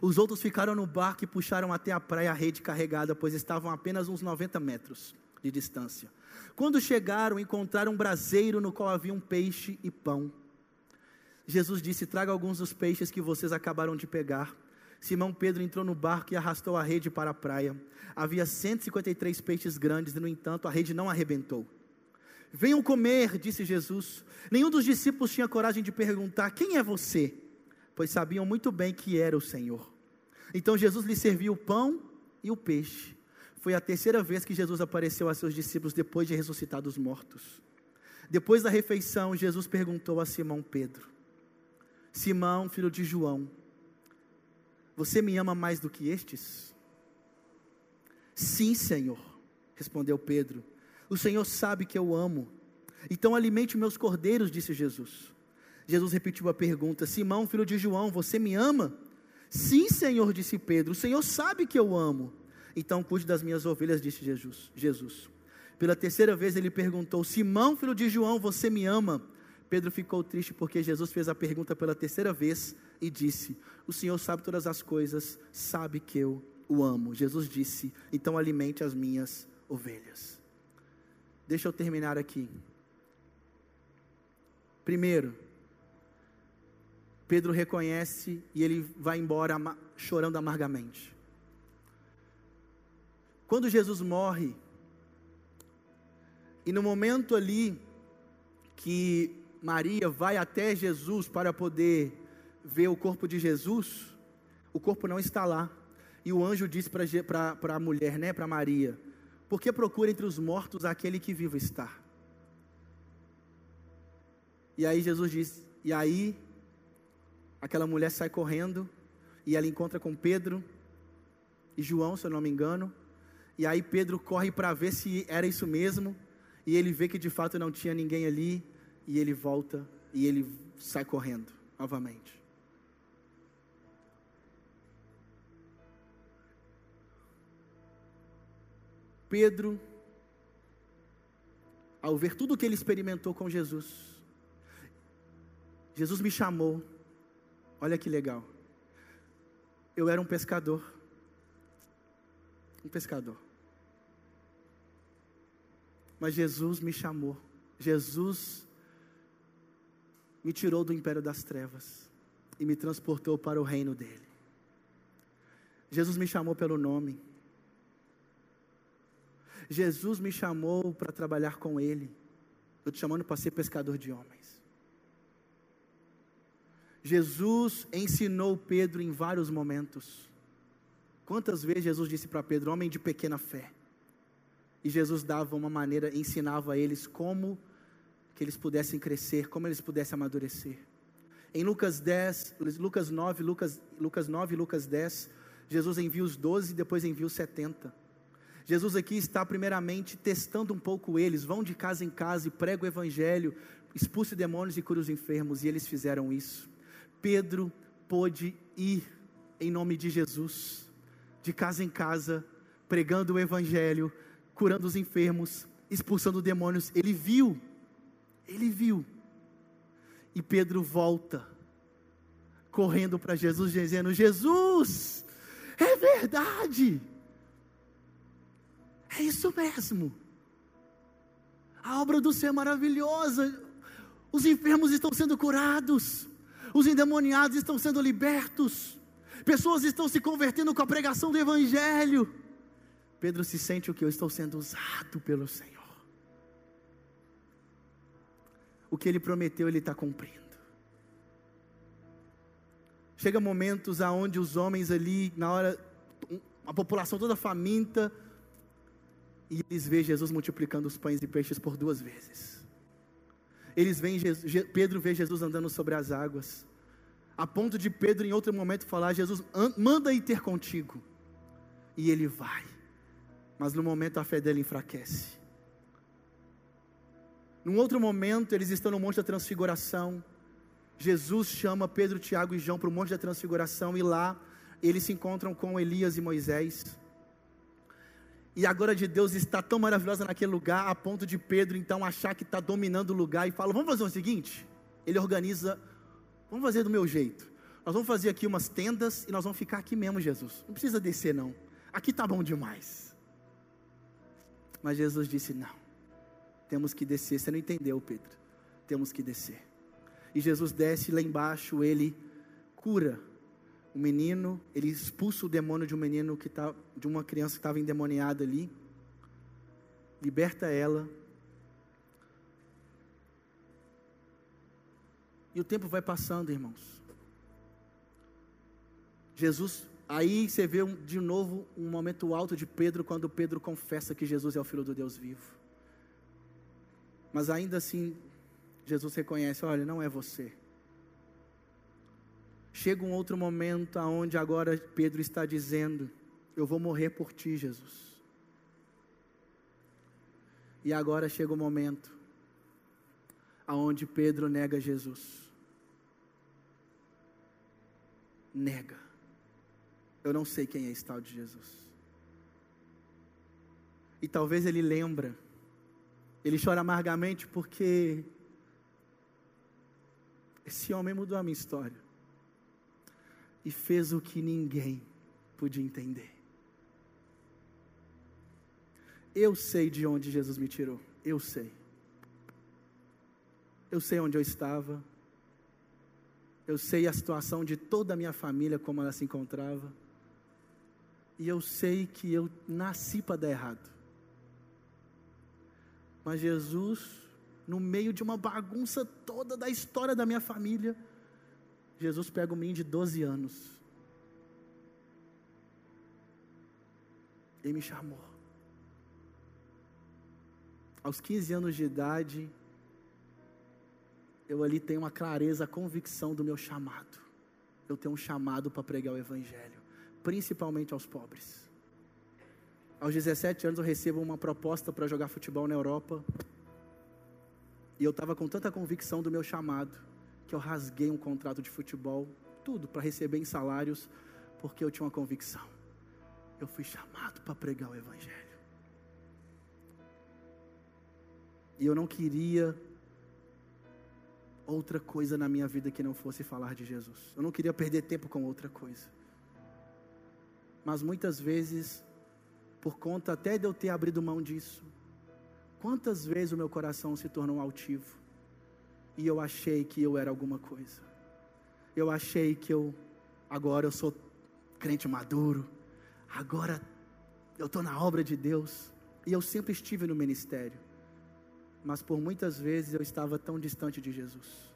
Os outros ficaram no barco e puxaram até a praia a rede carregada, pois estavam a apenas uns 90 metros de distância. Quando chegaram, encontraram um braseiro no qual havia um peixe e pão. Jesus disse: Traga alguns dos peixes que vocês acabaram de pegar. Simão Pedro entrou no barco e arrastou a rede para a praia. Havia 153 peixes grandes, e no entanto a rede não arrebentou. Venham comer, disse Jesus. Nenhum dos discípulos tinha coragem de perguntar: Quem é você? Pois sabiam muito bem que era o Senhor. Então Jesus lhe serviu o pão e o peixe. Foi a terceira vez que Jesus apareceu a seus discípulos depois de ressuscitar dos mortos. Depois da refeição, Jesus perguntou a Simão Pedro: Simão, filho de João, você me ama mais do que estes? Sim, Senhor, respondeu Pedro. O Senhor sabe que eu amo. Então alimente meus cordeiros, disse Jesus. Jesus repetiu a pergunta: Simão, filho de João, você me ama? Sim, Senhor, disse Pedro. O Senhor sabe que eu amo. Então cuide das minhas ovelhas, disse Jesus. Jesus. Pela terceira vez ele perguntou: Simão, filho de João, você me ama? Pedro ficou triste porque Jesus fez a pergunta pela terceira vez e disse: O Senhor sabe todas as coisas, sabe que eu o amo. Jesus disse: Então alimente as minhas ovelhas. Deixa eu terminar aqui. Primeiro, Pedro reconhece e ele vai embora chorando amargamente. Quando Jesus morre, e no momento ali que Maria vai até Jesus para poder ver o corpo de Jesus, o corpo não está lá. E o anjo disse para a mulher, né, para Maria: porque procura entre os mortos aquele que vivo está. E aí Jesus diz, e aí aquela mulher sai correndo e ela encontra com Pedro e João, se eu não me engano. E aí Pedro corre para ver se era isso mesmo, e ele vê que de fato não tinha ninguém ali, e ele volta e ele sai correndo novamente. Pedro, ao ver tudo o que ele experimentou com Jesus, Jesus me chamou, olha que legal. Eu era um pescador, um pescador. Mas Jesus me chamou, Jesus me tirou do império das trevas e me transportou para o reino dele. Jesus me chamou pelo nome. Jesus me chamou para trabalhar com Ele. Eu te chamando para ser pescador de homens. Jesus ensinou Pedro em vários momentos. Quantas vezes Jesus disse para Pedro, homem de pequena fé? E Jesus dava uma maneira, ensinava a eles como que eles pudessem crescer, como eles pudessem amadurecer. Em Lucas 10, Lucas 9, Lucas, Lucas 9 e Lucas 10, Jesus envia os 12 e depois envia os 70. Jesus aqui está primeiramente testando um pouco eles, vão de casa em casa e pregam o evangelho, expulse demônios e cura os enfermos, e eles fizeram isso. Pedro pôde ir em nome de Jesus, de casa em casa, pregando o evangelho, curando os enfermos, expulsando demônios. Ele viu, ele viu. E Pedro volta, correndo para Jesus, dizendo: Jesus, é verdade, é isso mesmo. A obra do Senhor é maravilhosa. Os enfermos estão sendo curados, os endemoniados estão sendo libertos, pessoas estão se convertendo com a pregação do Evangelho. Pedro se sente o que? Eu estou sendo usado pelo Senhor. O que ele prometeu, ele está cumprindo. Chega momentos aonde os homens ali, na hora, a população toda faminta, e eles veem Jesus multiplicando os pães e peixes por duas vezes. Eles veem Jesus, Pedro vê Jesus andando sobre as águas, a ponto de Pedro em outro momento falar: Jesus, manda ir ter contigo. E ele vai, mas no momento a fé dele enfraquece. Num outro momento, eles estão no Monte da Transfiguração. Jesus chama Pedro, Tiago e João para o Monte da Transfiguração e lá eles se encontram com Elias e Moisés. E a glória de Deus está tão maravilhosa naquele lugar, a ponto de Pedro então achar que está dominando o lugar e fala: Vamos fazer o seguinte? Ele organiza, vamos fazer do meu jeito. Nós vamos fazer aqui umas tendas e nós vamos ficar aqui mesmo, Jesus. Não precisa descer, não. Aqui está bom demais. Mas Jesus disse: Não, temos que descer. Você não entendeu, Pedro? Temos que descer. E Jesus desce lá embaixo, ele cura o menino, ele expulsa o demônio de um menino que tá, de uma criança que estava endemoniada ali, liberta ela. E o tempo vai passando, irmãos. Jesus, aí você vê um, de novo um momento alto de Pedro, quando Pedro confessa que Jesus é o Filho do Deus vivo. Mas ainda assim, Jesus reconhece: olha, não é você. Chega um outro momento aonde agora Pedro está dizendo: Eu vou morrer por ti, Jesus. E agora chega o momento aonde Pedro nega Jesus. Nega. Eu não sei quem é esse tal de Jesus. E talvez ele lembra. Ele chora amargamente porque esse homem mudou a minha história e fez o que ninguém podia entender. Eu sei de onde Jesus me tirou, eu sei. Eu sei onde eu estava, eu sei a situação de toda a minha família, como ela se encontrava, e eu sei que eu nasci para dar errado. Mas Jesus, no meio de uma bagunça toda da história da minha família, Jesus pega um menino de 12 anos. Ele me chamou. Aos 15 anos de idade, eu ali tenho uma clareza, a convicção do meu chamado. Eu tenho um chamado para pregar o Evangelho, principalmente aos pobres. Aos 17 anos eu recebo uma proposta para jogar futebol na Europa. E eu estava com tanta convicção do meu chamado que eu rasguei um contrato de futebol, tudo para receber em salários, porque eu tinha uma convicção. Eu fui chamado para pregar o Evangelho. E eu não queria outra coisa na minha vida que não fosse falar de Jesus. Eu não queria perder tempo com outra coisa. Mas muitas vezes, por conta até de eu ter abrido mão disso, quantas vezes o meu coração se tornou altivo? E eu achei que eu era alguma coisa. Eu achei que eu, agora eu sou crente maduro, agora eu estou na obra de Deus, e eu sempre estive no ministério, mas por muitas vezes eu estava tão distante de Jesus,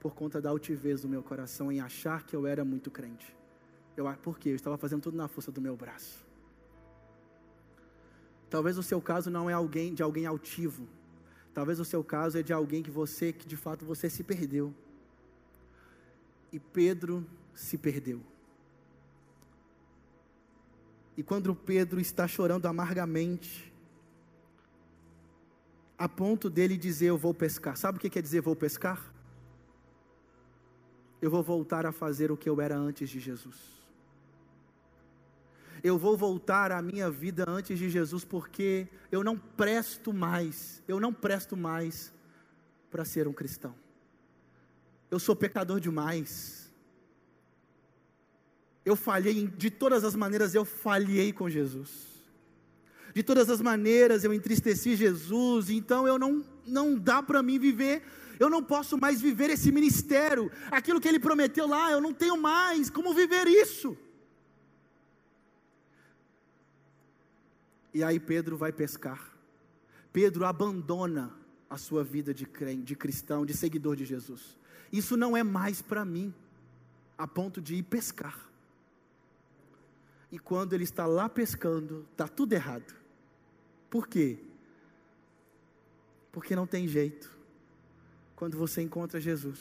por conta da altivez do meu coração em achar que eu era muito crente. Eu, por quê? Eu estava fazendo tudo na força do meu braço. Talvez o seu caso não é alguém de alguém altivo, Talvez o seu caso é de alguém que você, que de fato você se perdeu. e Pedro se perdeu. E quando Pedro está chorando amargamente, a ponto dele dizer: Eu vou pescar. Sabe o que quer dizer vou pescar? Eu vou voltar a fazer o que eu era antes de Jesus. Eu vou voltar à minha vida antes de Jesus, porque eu não presto mais, eu não presto mais para ser um cristão. Eu sou pecador demais eu falhei, de todas as maneiras eu falhei com Jesus. De todas as maneiras eu entristeci Jesus, então eu não, não dá para mim viver, eu não posso mais viver esse ministério, aquilo que ele prometeu lá, eu não tenho mais como viver isso. E aí Pedro vai pescar. Pedro abandona a sua vida de crente, de cristão, de seguidor de Jesus. Isso não é mais para mim, a ponto de ir pescar. E quando ele está lá pescando, está tudo errado. Por quê? Porque não tem jeito. Quando você encontra Jesus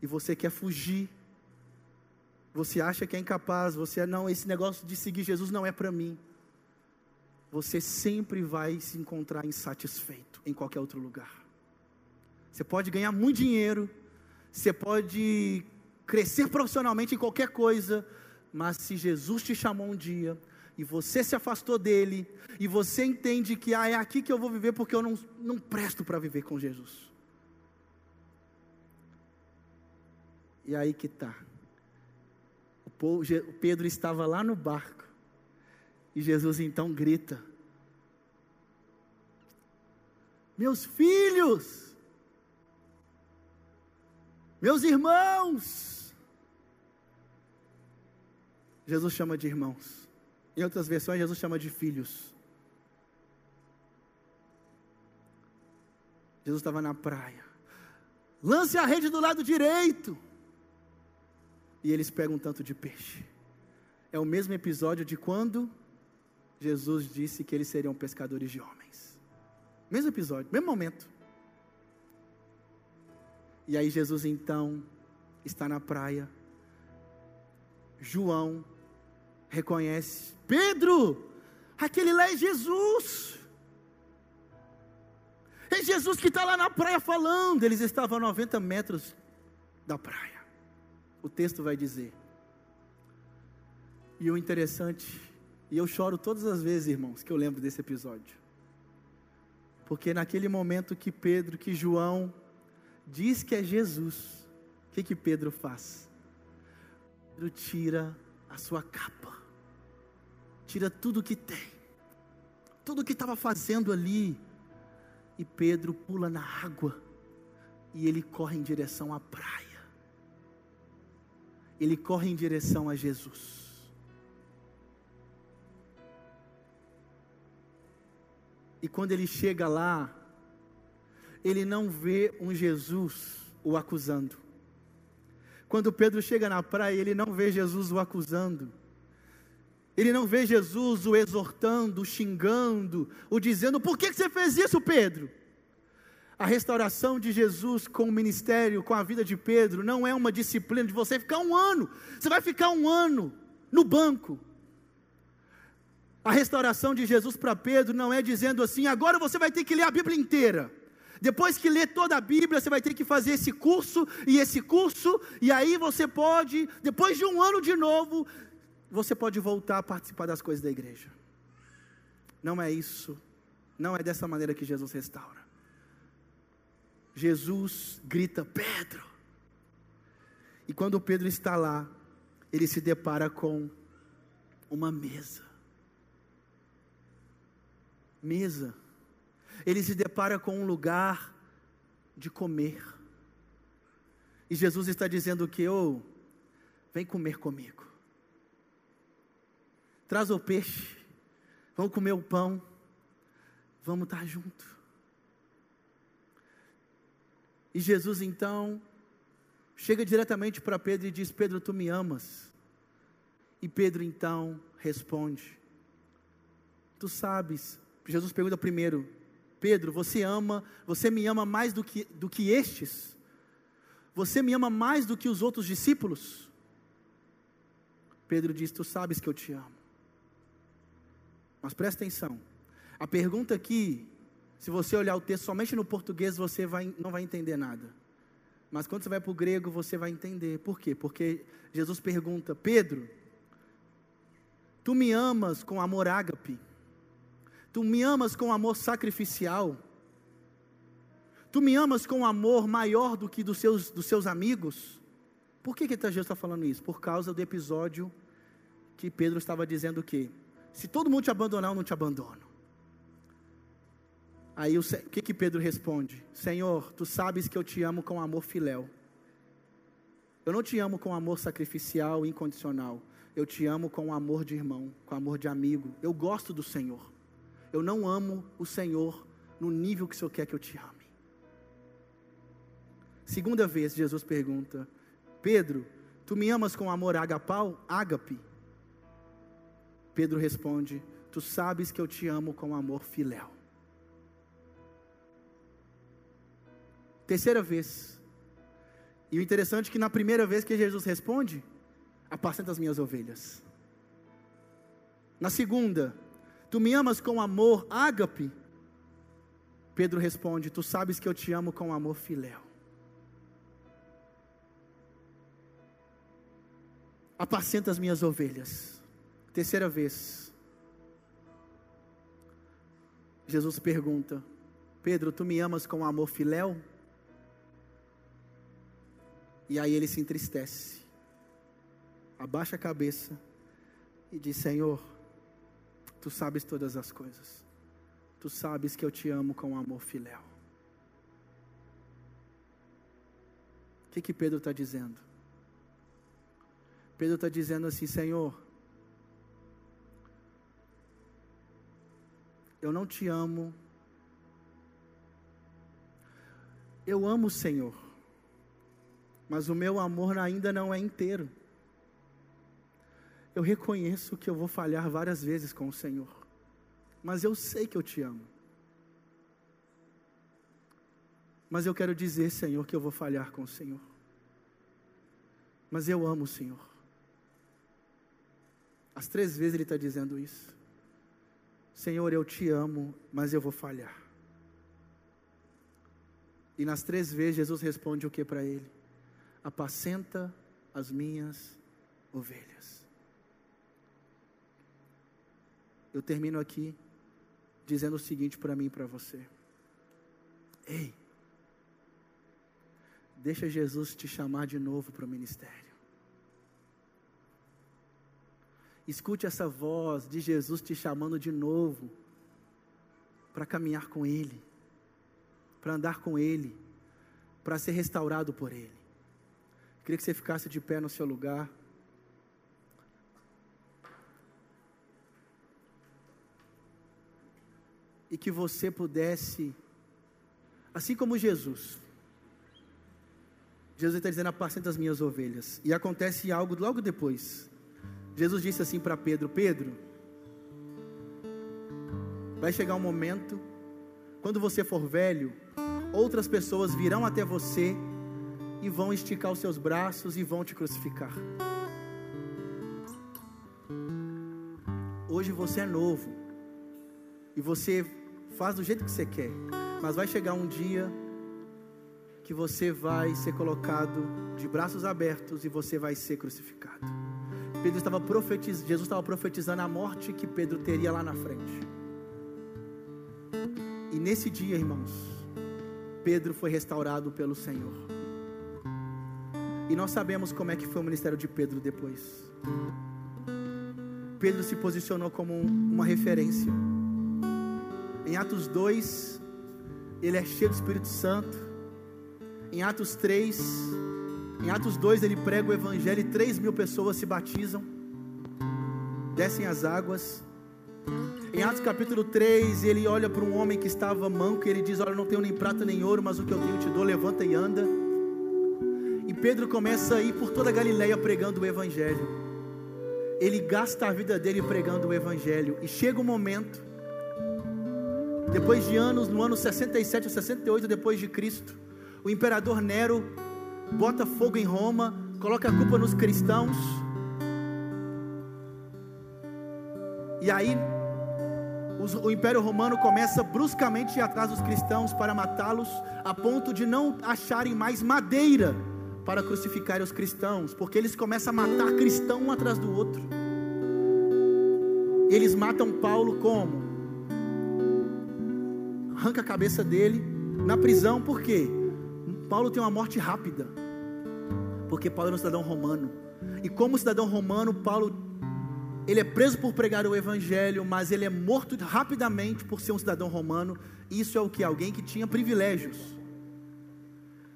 e você quer fugir, você acha que é incapaz, você não, esse negócio de seguir Jesus não é para mim. Você sempre vai se encontrar insatisfeito em qualquer outro lugar. Você pode ganhar muito dinheiro, você pode crescer profissionalmente em qualquer coisa, mas se Jesus te chamou um dia e você se afastou dele e você entende que ah, é aqui que eu vou viver porque eu não, não presto para viver com Jesus. E aí que está. O Pedro estava lá no barco e Jesus então grita: Meus filhos, meus irmãos, Jesus chama de irmãos. Em outras versões, Jesus chama de filhos. Jesus estava na praia. Lance a rede do lado direito. E eles pegam um tanto de peixe. É o mesmo episódio de quando Jesus disse que eles seriam pescadores de homens. Mesmo episódio, mesmo momento. E aí Jesus então está na praia. João reconhece: Pedro, aquele lá é Jesus. É Jesus que está lá na praia falando. Eles estavam a 90 metros da praia. O texto vai dizer. E o interessante, e eu choro todas as vezes, irmãos, que eu lembro desse episódio. Porque naquele momento que Pedro, que João diz que é Jesus, o que que Pedro faz? Pedro tira a sua capa tira tudo que tem, tudo que estava fazendo ali, e Pedro pula na água e ele corre em direção à praia. Ele corre em direção a Jesus. E quando ele chega lá, ele não vê um Jesus o acusando. Quando Pedro chega na praia, ele não vê Jesus o acusando. Ele não vê Jesus o exortando, o xingando, o dizendo: por que você fez isso, Pedro? A restauração de Jesus com o ministério, com a vida de Pedro, não é uma disciplina de você ficar um ano. Você vai ficar um ano no banco. A restauração de Jesus para Pedro não é dizendo assim: agora você vai ter que ler a Bíblia inteira. Depois que ler toda a Bíblia, você vai ter que fazer esse curso e esse curso, e aí você pode, depois de um ano de novo, você pode voltar a participar das coisas da igreja. Não é isso. Não é dessa maneira que Jesus restaura. Jesus grita: Pedro. E quando Pedro está lá, ele se depara com uma mesa. Mesa. Ele se depara com um lugar de comer. E Jesus está dizendo que, oh, vem comer comigo traz o peixe, vamos comer o pão, vamos estar junto. E Jesus então chega diretamente para Pedro e diz: Pedro, tu me amas? E Pedro então responde: Tu sabes. Jesus pergunta primeiro: Pedro, você ama, você me ama mais do que, do que estes? Você me ama mais do que os outros discípulos? Pedro diz: Tu sabes que eu te amo. Mas presta atenção. A pergunta aqui, se você olhar o texto somente no português, você vai, não vai entender nada. Mas quando você vai para o grego, você vai entender. Por quê? Porque Jesus pergunta: Pedro, tu me amas com amor ágape? Tu me amas com amor sacrificial? Tu me amas com amor maior do que dos seus, dos seus amigos? Por que, que Jesus está falando isso? Por causa do episódio que Pedro estava dizendo o quê? Se todo mundo te abandonar, eu não te abandono. Aí o que, que Pedro responde? Senhor, tu sabes que eu te amo com amor filéu. Eu não te amo com amor sacrificial, incondicional. Eu te amo com amor de irmão, com amor de amigo. Eu gosto do Senhor. Eu não amo o Senhor no nível que o Senhor quer que eu te ame. Segunda vez, Jesus pergunta: Pedro, tu me amas com amor agapau, ágape? Pedro responde: Tu sabes que eu te amo com amor filéu. Terceira vez. E o interessante é que na primeira vez que Jesus responde, apacenta as minhas ovelhas. Na segunda, tu me amas com amor ágape? Pedro responde: Tu sabes que eu te amo com amor filéu. apacenta as minhas ovelhas. Terceira vez. Jesus pergunta: Pedro, tu me amas com amor filéu? E aí ele se entristece, abaixa a cabeça e diz: Senhor, tu sabes todas as coisas, tu sabes que eu te amo com amor filéu. O que, que Pedro está dizendo? Pedro está dizendo assim: Senhor, eu não te amo. Eu amo o Senhor, mas o meu amor ainda não é inteiro. Eu reconheço que eu vou falhar várias vezes com o Senhor, mas eu sei que eu te amo. Mas eu quero dizer, Senhor, que eu vou falhar com o Senhor. Mas eu amo o Senhor. As três vezes ele está dizendo isso. Senhor, eu te amo, mas eu vou falhar. E nas três vezes Jesus responde o que para ele? Apacenta as minhas ovelhas. Eu termino aqui dizendo o seguinte para mim e para você. Ei, deixa Jesus te chamar de novo para o ministério. Escute essa voz de Jesus te chamando de novo para caminhar com Ele, para andar com Ele, para ser restaurado por Ele. queria que você ficasse de pé no seu lugar. E que você pudesse, assim como Jesus, Jesus está dizendo: apacenta as minhas ovelhas. E acontece algo logo depois. Jesus disse assim para Pedro: Pedro, vai chegar um momento, quando você for velho, outras pessoas virão até você e vão esticar os seus braços e vão te crucificar. Hoje você é novo e você faz do jeito que você quer, mas vai chegar um dia que você vai ser colocado de braços abertos e você vai ser crucificado. Pedro estava profetizando, Jesus estava profetizando a morte que Pedro teria lá na frente. E nesse dia, irmãos, Pedro foi restaurado pelo Senhor. E nós sabemos como é que foi o ministério de Pedro depois. Pedro se posicionou como uma referência. Em Atos 2, ele é cheio do Espírito Santo. Em Atos 3, em Atos 2 ele prega o evangelho e 3 mil pessoas se batizam, descem as águas. Em Atos capítulo 3, ele olha para um homem que estava manco e ele diz: Olha, não tenho nem prata nem ouro, mas o que eu tenho te dou, levanta e anda. E Pedro começa a ir por toda a Galileia pregando o Evangelho. Ele gasta a vida dele pregando o Evangelho. E chega um momento, depois de anos, no ano 67 ou 68 depois de Cristo, o imperador Nero bota fogo em Roma, coloca a culpa nos cristãos. E aí o Império Romano começa bruscamente a ir atrás dos cristãos para matá-los, a ponto de não acharem mais madeira para crucificar os cristãos, porque eles começam a matar cristão um atrás do outro. Eles matam Paulo como? Arranca a cabeça dele na prisão, por quê? Paulo tem uma morte rápida, porque Paulo era um cidadão romano, e como cidadão romano, Paulo ele é preso por pregar o evangelho, mas ele é morto rapidamente por ser um cidadão romano. Isso é o que? Alguém que tinha privilégios.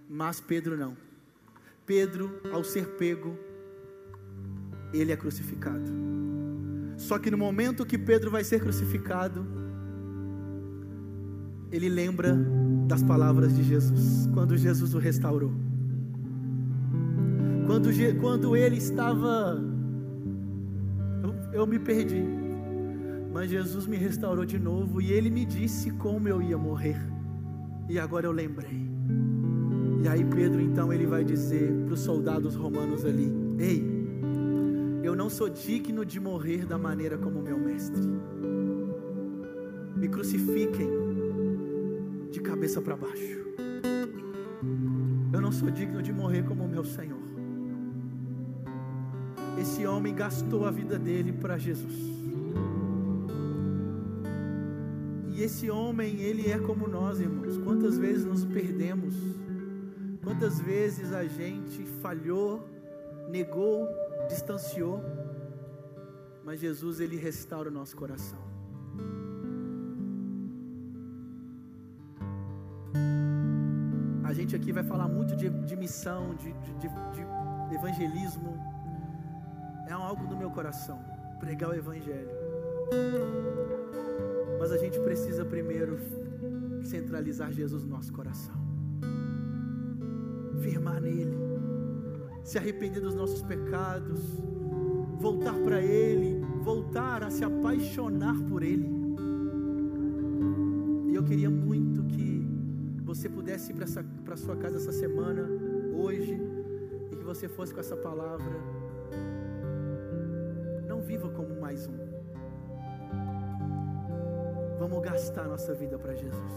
Mas Pedro não. Pedro, ao ser pego, ele é crucificado. Só que no momento que Pedro vai ser crucificado, ele lembra das palavras de Jesus, quando Jesus o restaurou. Quando, quando ele estava eu me perdi. Mas Jesus me restaurou de novo e ele me disse como eu ia morrer. E agora eu lembrei. E aí Pedro então ele vai dizer para os soldados romanos ali: Ei, eu não sou digno de morrer da maneira como meu mestre. Me crucifiquem cabeça para baixo. Eu não sou digno de morrer como meu Senhor. Esse homem gastou a vida dele para Jesus. E esse homem, ele é como nós, irmãos. Quantas vezes nos perdemos? Quantas vezes a gente falhou, negou, distanciou? Mas Jesus, ele restaura o nosso coração. Vai falar muito de, de missão, de, de, de evangelismo. É algo do meu coração, pregar o Evangelho. Mas a gente precisa primeiro centralizar Jesus no nosso coração, firmar nele, se arrepender dos nossos pecados, voltar para Ele, voltar a se apaixonar por Ele. E eu queria muito que você pudesse ir para sua casa essa semana, hoje, e que você fosse com essa palavra viva como mais um. Vamos gastar nossa vida para Jesus.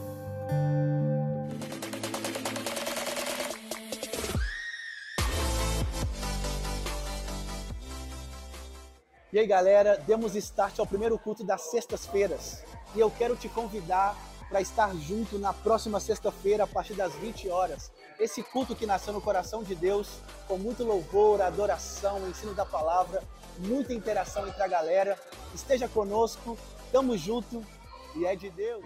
E aí galera, demos start ao primeiro culto das sextas-feiras. E eu quero te convidar para estar junto na próxima sexta-feira, a partir das 20 horas. Esse culto que nasceu no coração de Deus, com muito louvor, adoração, ensino da palavra, muita interação entre a galera. Esteja conosco, tamo junto e é de Deus.